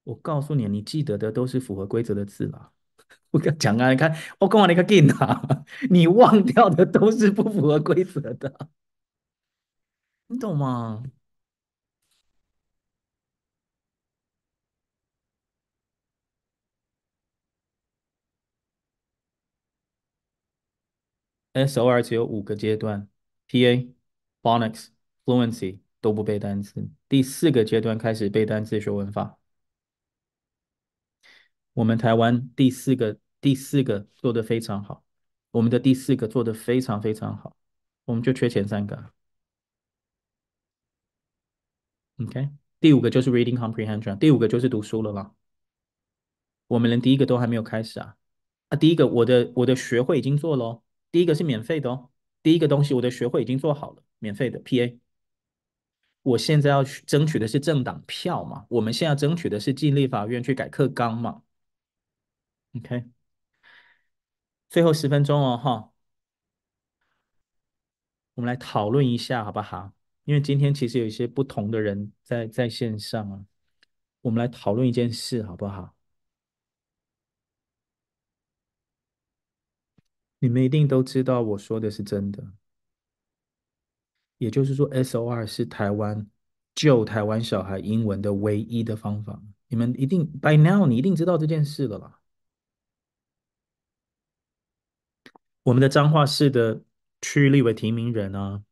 我告诉你，你记得的都是符合规则的字啦。我跟讲啊，你看我讲完那个 game 啊，你忘掉的都是不符合规则的，你懂吗？SOR 只有五个阶段：PA、phonics、fluency 都不背单词。第四个阶段开始背单词学文法。我们台湾第四个第四个做的非常好，我们的第四个做的非常非常好，我们就缺前三个。OK，第五个就是 reading comprehension，第五个就是读书了啦。我们连第一个都还没有开始啊！啊，第一个我的我的学会已经做了哦，第一个是免费的哦，第一个东西我的学会已经做好了，免费的 PA。我现在要去争取的是政党票嘛，我们现在要争取的是进立法院去改课纲嘛。OK，最后十分钟哦，哈，我们来讨论一下好不好？因为今天其实有一些不同的人在在线上啊，我们来讨论一件事好不好？你们一定都知道我说的是真的，也就是说，SOR 是台湾救台湾小孩英文的唯一的方法。你们一定 by now 你一定知道这件事了啦。我们的彰化市的区立委提名人啊，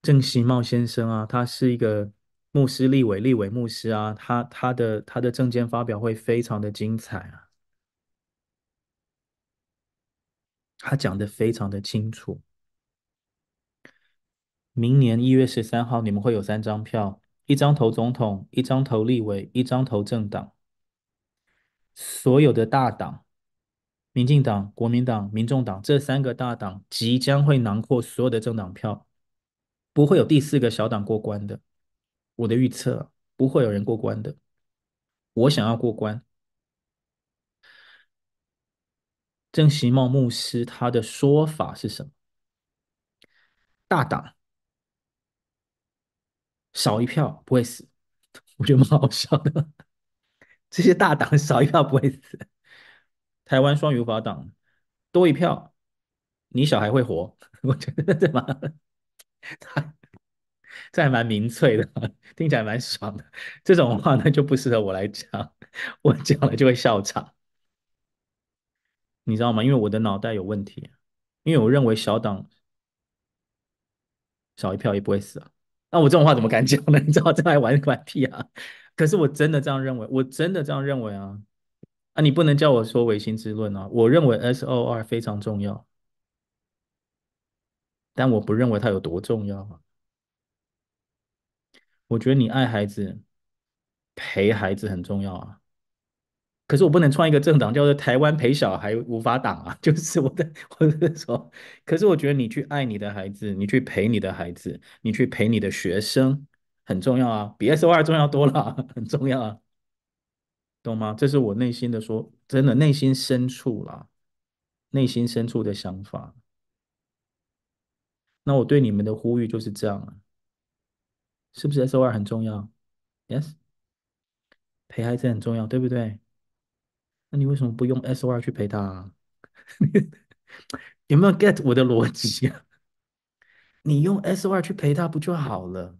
郑喜茂先生啊，他是一个牧师立委，立委牧师啊，他他的他的政见发表会非常的精彩啊，他讲的非常的清楚。明年一月十三号，你们会有三张票，一张投总统，一张投立委，一张投政党，所有的大党。民进党、国民党、民众党这三个大党即将会囊括所有的政党票，不会有第四个小党过关的。我的预测，不会有人过关的。我想要过关。郑喜茂牧师他的说法是什么？大党少一票不会死，我觉得蛮好笑的。这些大党少一票不会死。台湾双语法党多一票，你小孩会活。我觉得这蛮，这还蛮民粹的，听起来蛮爽的。这种话呢就不适合我来讲，我讲了就会笑场，你知道吗？因为我的脑袋有问题，因为我认为小党少一票也不会死啊。那我这种话怎么敢讲呢？你知道这还玩玩屁啊？可是我真的这样认为，我真的这样认为啊。啊，你不能叫我说唯心之论啊！我认为 SOR 非常重要，但我不认为它有多重要啊。我觉得你爱孩子、陪孩子很重要啊。可是我不能创一个政党叫做台湾陪小孩无法党啊！就是我的，我是说，可是我觉得你去爱你的孩子，你去陪你的孩子，你去陪你的学生很重要啊，比 SOR 重要多了，很重要啊。懂吗？这是我内心的说，真的内心深处啦，内心深处的想法。那我对你们的呼吁就是这样啊，是不是 SOR 很重要？Yes，陪孩子很重要，对不对？那你为什么不用 SOR 去陪他啊？有没有 get 我的逻辑啊？你用 SOR 去陪他不就好了？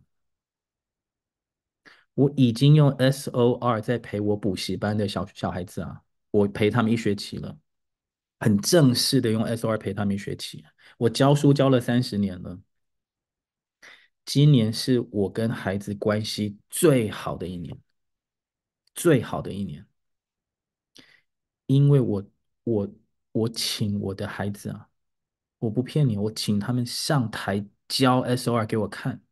我已经用 SOR 在陪我补习班的小小孩子啊，我陪他们一学期了，很正式的用 SOR 陪他们一学期。我教书教了三十年了，今年是我跟孩子关系最好的一年，最好的一年，因为我我我请我的孩子啊，我不骗你，我请他们上台教 SOR 给我看。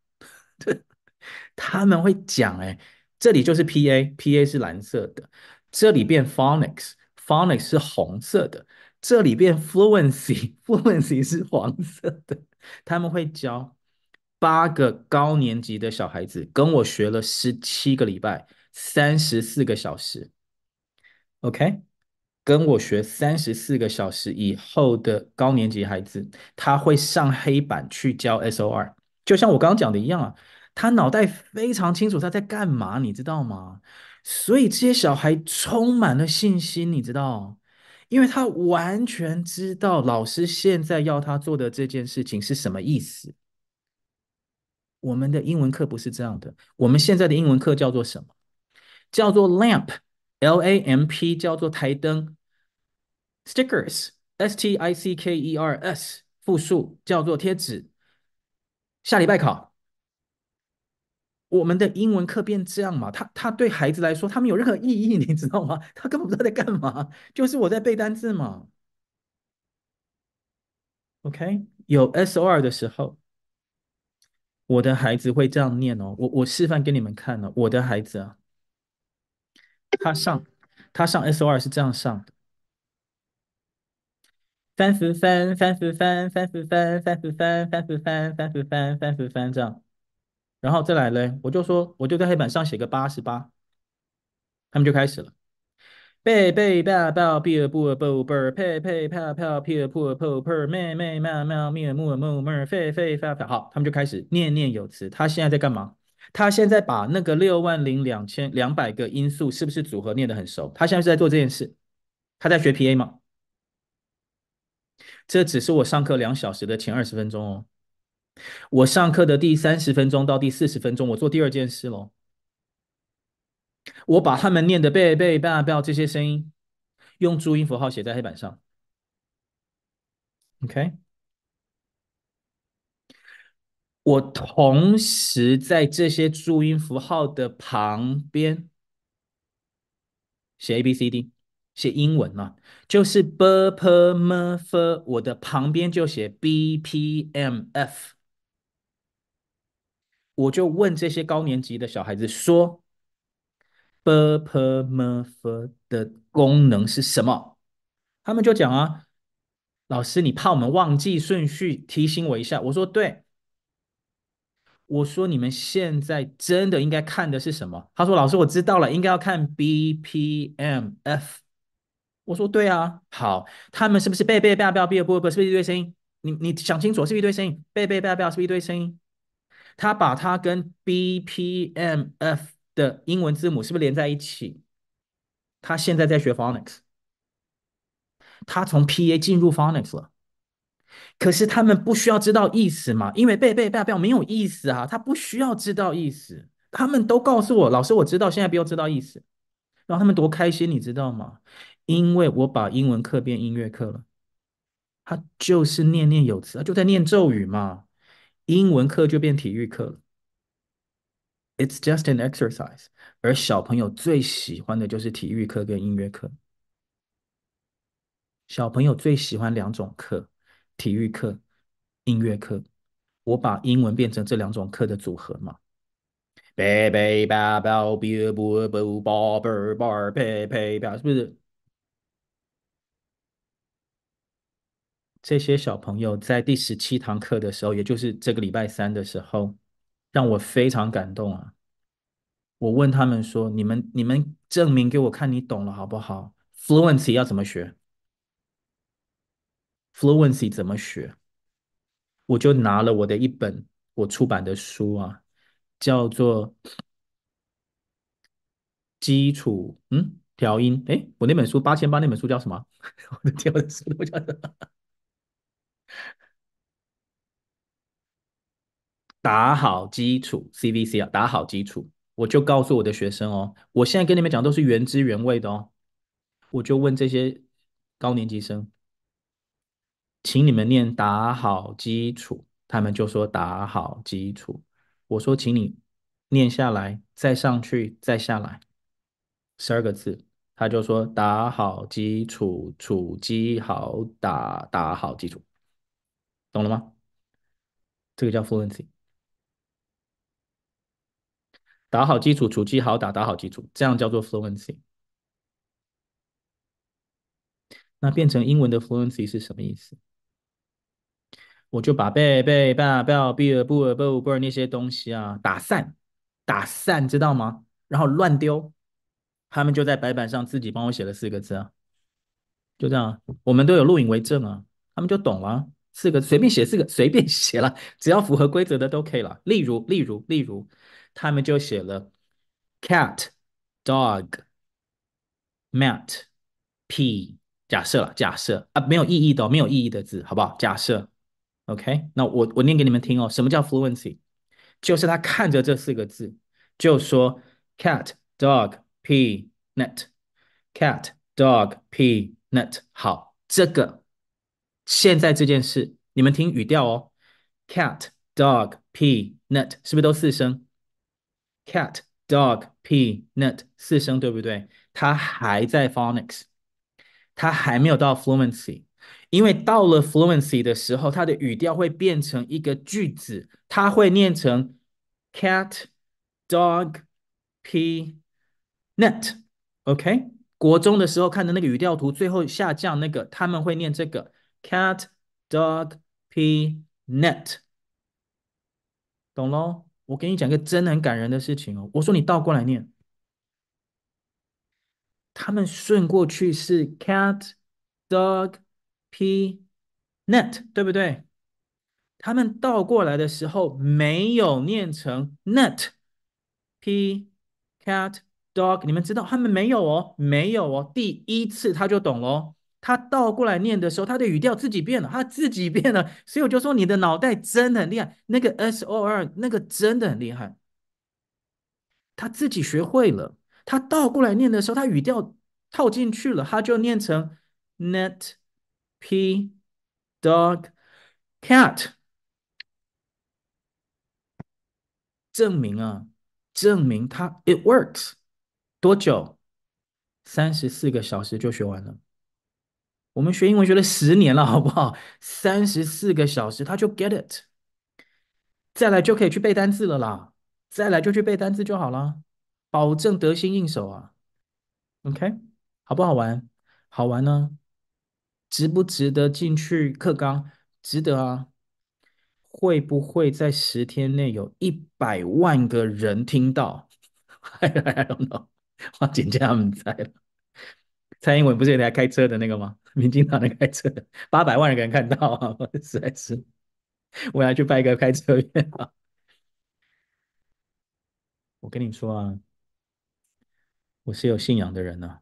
他们会讲，哎，这里就是 PA，PA 是蓝色的，这里变 Phonics，Phonics 是红色的，这里变 Fluency，Fluency 是黄色的。他们会教八个高年级的小孩子，跟我学了十七个礼拜，三十四个小时，OK，跟我学三十四个小时以后的高年级孩子，他会上黑板去教 SOR，就像我刚刚讲的一样啊。他脑袋非常清楚他在干嘛，你知道吗？所以这些小孩充满了信心，你知道，因为他完全知道老师现在要他做的这件事情是什么意思。我们的英文课不是这样的，我们现在的英文课叫做什么？叫做 lamp，L-A-M-P，叫做台灯，stickers，S-T-I-C-K-E-R-S，复数叫做贴纸。下礼拜考。我们的英文课变这样嘛？他他对孩子来说，他没有任何意义，你知道吗？他根本不知道在干嘛，就是我在背单词嘛。OK，有 SOR 的时候，我的孩子会这样念哦。我我示范给你们看呢、哦。我的孩子啊，他上他上 SOR 是这样上的。三十三，三十三，三十三，三十三，三十三，三十三，三十三，这样，然后再来嘞，我就说，我就在黑板上写个八十八，他们就开始了。贝贝爸爸比尔布尔布尔佩佩啪啪皮尔布尔布尔妹妹妈妈咪尔木尔木尔费费发发，好，他们就开始念念有词。他现在在干嘛？他现在把那个六万零两千两百个音素是不是组合念得很熟？他现在是在做这件事，他在学 PA 吗？这只是我上课两小时的前二十分钟哦，我上课的第三十分钟到第四十分钟，我做第二件事喽。我把他们念的背背背背这些声音，用注音符号写在黑板上。OK，我同时在这些注音符号的旁边写 A B C D。写英文嘛，就是 b p m f，我的旁边就写 b p m f，我就问这些高年级的小孩子说，b p m f 的功能是什么？他们就讲啊，老师，你怕我们忘记顺序，提醒我一下。我说对，我说你们现在真的应该看的是什么？他说老师，我知道了，应该要看 b p m f。我说对啊，好，他们是不是背背背背背背背，是不是一堆声音？你你想清楚，是不是一堆声音？背背背背是不是一堆声音？他把它跟 B P M F 的英文字母是不是连在一起？他现在在学 Phonics，他从 P A 进入 Phonics 了。可是他们不需要知道意思嘛？因为背背背背没有意思啊，他不需要知道意思。他们都告诉我，老师我知道，现在不用知道意思，让他们多开心，你知道吗？因为我把英文课变音乐课了，他就是念念有词，他就在念咒语嘛。英文课就变体育课了，It's just an exercise。而小朋友最喜欢的就是体育课跟音乐课。小朋友最喜欢两种课，体育课、音乐课。我把英文变成这两种课的组合嘛。贝贝爸爸比布布宝贝宝贝贝贝，是不是？这些小朋友在第十七堂课的时候，也就是这个礼拜三的时候，让我非常感动啊！我问他们说：“你们你们证明给我看，你懂了好不好？Fluency 要怎么学？Fluency 怎么学？”我就拿了我的一本我出版的书啊，叫做《基础嗯调音》。哎，我那本书八千八那本书叫什么？我的天，我的书都叫什么？打好基础，CVC 啊，打好基础，我就告诉我的学生哦，我现在跟你们讲都是原汁原味的哦，我就问这些高年级生，请你们念打好基础，他们就说打好基础，我说请你念下来，再上去，再下来，十二个字，他就说打好基础，础基好打，打好基础，懂了吗？这个叫 fluency。打好基础，础基好打，打好基础，这样叫做 fluency。那变成英文的 fluency 是什么意思？我就把贝贝爸爸比尔布尔布尔布尔那些东西啊打散，打散，知道吗？然后乱丢，他们就在白板上自己帮我写了四个字啊，就这样，我们都有录影为证啊，他们就懂了，四个随便写四个，随便写了，只要符合规则的都可以了。例如，例如，例如。他们就写了 cat、dog、mat、p。假设了，假设啊，没有意义的，没有意义的字，好不好？假设，OK。那我我念给你们听哦。什么叫 fluency？就是他看着这四个字，就说 cat、dog、p、net。cat、dog、p、net。好，这个现在这件事，你们听语调哦。cat dog p nut 是不是都四声？cat dog p nut 四声对不对？它还在 phonics，它还没有到 fluency，因为到了 fluency 的时候，它的语调会变成一个句子，它会念成 cat dog p nut。OK，国中的时候看的那个语调图，最后下降那个，他们会念这个 cat dog p nut，懂喽？我给你讲个真的很感人的事情哦。我说你倒过来念。他们顺过去是 cat, dog, p, net，对不对？他们倒过来的时候没有念成 net, p, cat, dog，你们知道他们没有哦，没有哦。第一次他就懂了，他倒过来念的时候，他的语调自己变了，他自己变了。所以我就说你的脑袋真的很厉害，那个 s o r 那个真的很厉害，他自己学会了。他倒过来念的时候，他语调套进去了，他就念成 net p dog cat，证明啊，证明他 it works。多久？三十四个小时就学完了。我们学英文学了十年了，好不好？三十四个小时他就 get it，再来就可以去背单词了啦，再来就去背单词就好了。保证得心应手啊，OK，好不好玩？好玩呢？值不值得进去课纲？值得啊！会不会在十天内有一百万个人听到？I don't know，我简直他们猜了。蔡英文不是有台开车的那个吗？民进党的开车的，八百万人看到啊！实在是，我要去拜一个开车院啊！我跟你说啊。我是有信仰的人呢、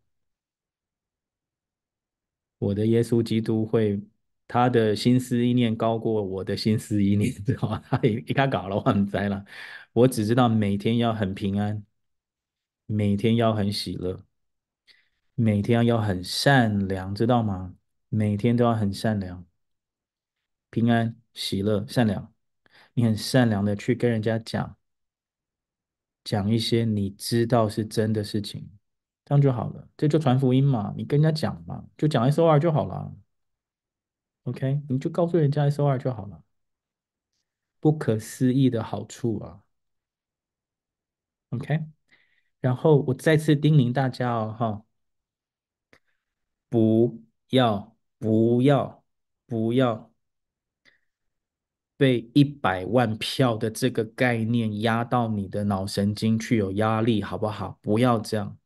我的耶稣基督会，他的心思意念高过我的心思意念，知道吗？他一一搞了，我唔知了。我只知道每天要很平安，每天要很喜乐，每天要很善良，知道吗？每天都要很善良，平安、喜乐、善良。你很善良的去跟人家讲，讲一些你知道是真的事情。这样就好了，这就传福音嘛，你跟人家讲嘛，就讲 S O R 就好了，OK，你就告诉人家 S O R 就好了，不可思议的好处啊，OK，然后我再次叮咛大家哦，哈，不要不要不要被一百万票的这个概念压到你的脑神经去有压力，好不好？不要这样。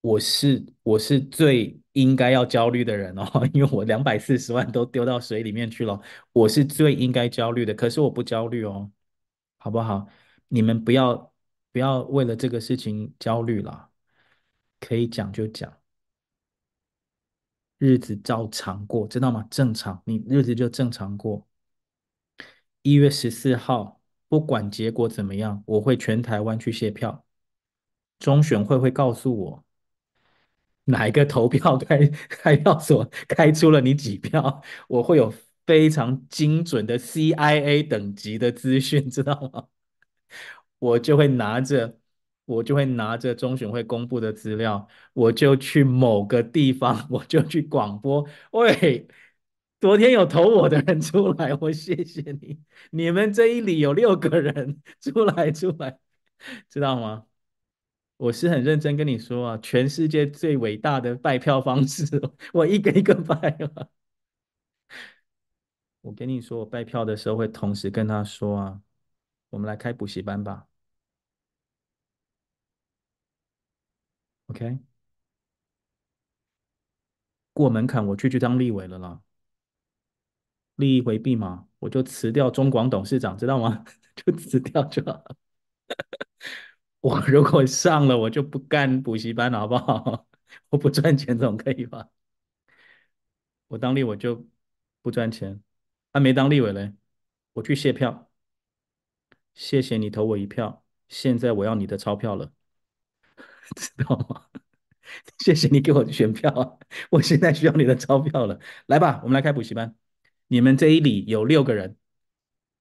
我是我是最应该要焦虑的人哦，因为我两百四十万都丢到水里面去了，我是最应该焦虑的。可是我不焦虑哦，好不好？你们不要不要为了这个事情焦虑了，可以讲就讲，日子照常过，知道吗？正常，你日子就正常过。一月十四号，不管结果怎么样，我会全台湾去谢票，中选会会告诉我。哪一个投票开开票所开出了你几票？我会有非常精准的 CIA 等级的资讯，知道吗？我就会拿着，我就会拿着中选会公布的资料，我就去某个地方，我就去广播。喂，昨天有投我的人出来，我谢谢你。你们这一里有六个人出来，出来，知道吗？我是很认真跟你说啊，全世界最伟大的拜票方式，我一个一个拜啊。我跟你说，我拜票的时候会同时跟他说啊，我们来开补习班吧。OK，过门槛我去去当立委了啦，利益回避嘛，我就辞掉中广董事长，知道吗？就辞掉就好。我如果上了，我就不干补习班了，好不好？我不赚钱总可以吧？我当立委就不赚钱，还没当立委嘞，我去谢票。谢谢你投我一票，现在我要你的钞票了，知道吗？谢谢你给我选票，我现在需要你的钞票了。来吧，我们来开补习班。你们这一里有六个人，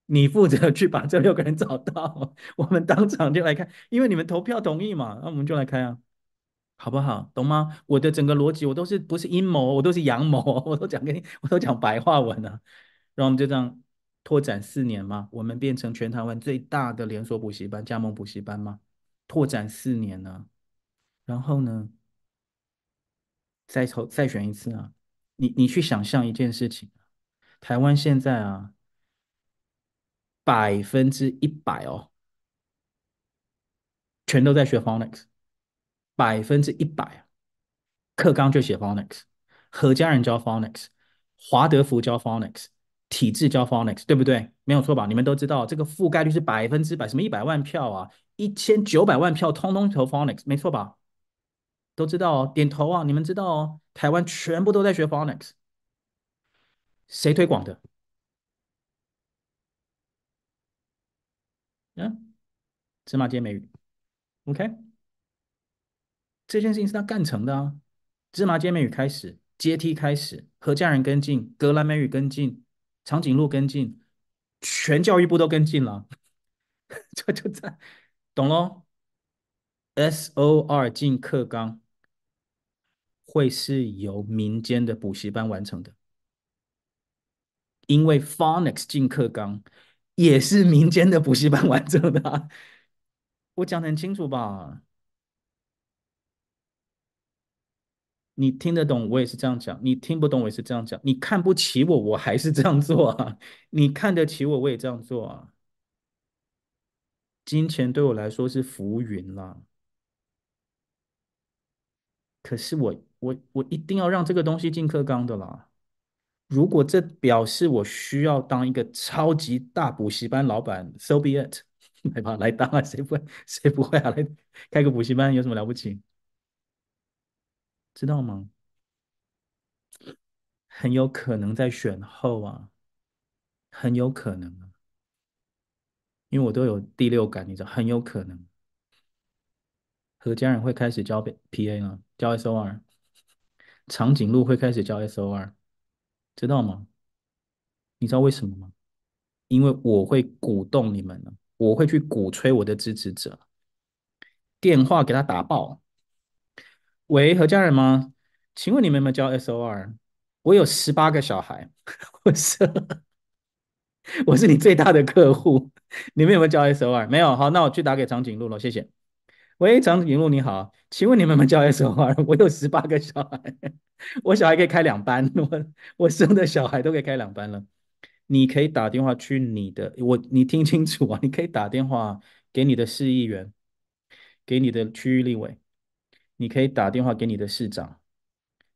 你负责去把这六个人找到，我们当场就来看，因为你们投票同意嘛，那我们就来开啊，好不好？懂吗？我的整个逻辑，我都是不是阴谋，我都是阳谋，我都讲给你，我都讲白话文啊。然后我们就这样拓展四年嘛，我们变成全台湾最大的连锁补习班、加盟补习班嘛，拓展四年呢，然后呢，再抽再选一次啊，你你去想象一件事情，台湾现在啊。百分之一百哦，全都在学 Phonics，百分之一百，课纲就写 Phonics，何家人教 Phonics，华德福教 Phonics，体制教 Phonics，对不对？没有错吧？你们都知道这个覆盖率是百分之百，什么一百万票啊，一千九百万票通通投 Phonics，没错吧？都知道哦，点头啊！你们知道哦，台湾全部都在学 Phonics，谁推广的？嗯，芝麻街美语，OK，这件事情是他干成的啊。芝麻街美语开始，阶梯开始，何家人跟进，格兰美语跟进，长颈鹿跟进，全教育部都跟进了，就就在，懂咯？SOR 进课纲会是由民间的补习班完成的，因为 Phonics 进课纲。也是民间的补习班完成的，我讲得很清楚吧？你听得懂，我也是这样讲；你听不懂，我也是这样讲。你看不起我，我还是这样做啊；你看得起我，我也这样做啊。金钱对我来说是浮云啦，可是我我我一定要让这个东西进课纲的啦。如果这表示我需要当一个超级大补习班老板，so be it，来吧，来当啊，谁不会？谁不会啊？来开个补习班有什么了不起？知道吗？很有可能在选后啊，很有可能啊，因为我都有第六感，你知道，很有可能何家人会开始教 PA 了，教 SOR，长颈鹿会开始教 SOR。知道吗？你知道为什么吗？因为我会鼓动你们呢，我会去鼓吹我的支持者，电话给他打爆。喂，何家人吗？请问你们有没有教 SOR？我有十八个小孩，我是我是你最大的客户，你们有没有教 SOR？没有，好，那我去打给长颈鹿了，谢谢。喂，长颈鹿你好，请问你们有没有教 SOR？我有十八个小孩，我小孩可以开两班，我我生的小孩都可以开两班了。你可以打电话去你的，我你听清楚啊，你可以打电话给你的市议员，给你的区域立委，你可以打电话给你的市长，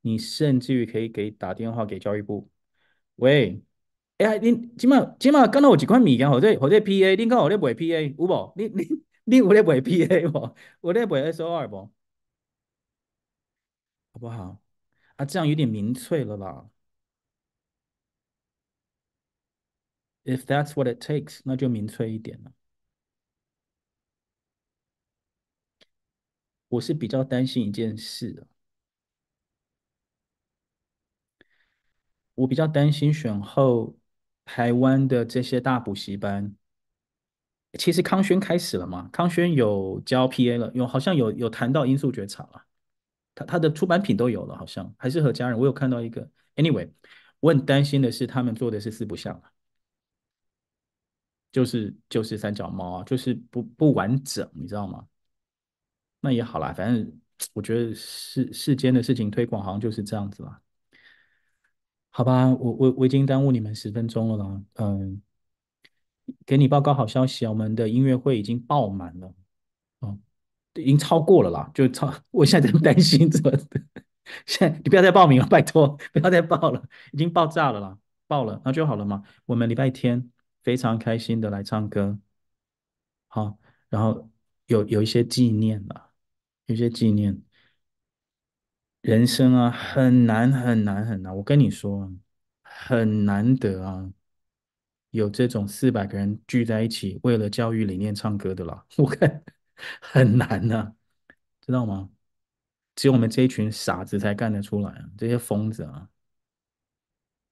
你甚至于可以给打电话给教育部。喂，哎，你起码起码刚到有几款米干，或者或者 PA，你刚好在买 PA，有无？你你。你有在卖 PA 不？我在卖 SOR 不？好不好？啊，这样有点民粹了啦。If that's what it takes，那就民粹一点了。我是比较担心一件事，我比较担心选后台湾的这些大补习班。其实康轩开始了嘛？康轩有教 PA 了，有好像有有谈到因素觉察了，他他的出版品都有了，好像还是和家人，我有看到一个。Anyway，我很担心的是他们做的是四不像，就是就是三脚猫啊，就是不不完整，你知道吗？那也好啦，反正我觉得世世间的事情推广好像就是这样子啦。好吧，我我我已经耽误你们十分钟了啦，嗯。给你报告好消息啊！我们的音乐会已经爆满了，哦，已经超过了啦，就超。我现在在担心怎么？现在你不要再报名了，拜托，不要再报了，已经爆炸了啦，爆了，那就好了嘛。我们礼拜天非常开心的来唱歌，好，然后有有一些纪念了，有一些纪念。人生啊，很难很难很难，我跟你说，很难得啊。有这种四百个人聚在一起为了教育理念唱歌的啦，我看很难呐、知道吗？只有我们这一群傻子才干得出来啊，这些疯子啊，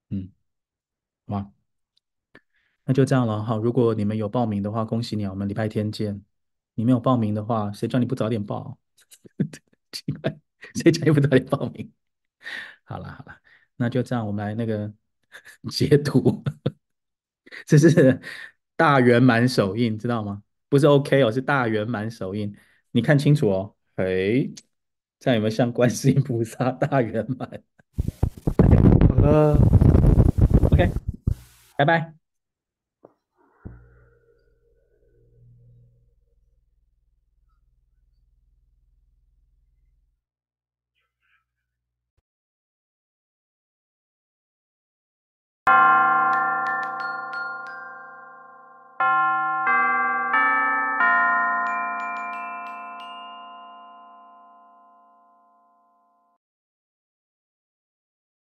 嗯，好吧。那就这样了。哈，如果你们有报名的话，恭喜你，我们礼拜天见。你没有报名的话，谁叫你不早点报？奇怪，谁叫你不早点报名？好了好了，那就这样，我们来那个 截图。这是大圆满手印，知道吗？不是 OK 哦，是大圆满手印。你看清楚哦。哎，这样有没有像观世音菩萨大圆满？好了，OK，拜拜。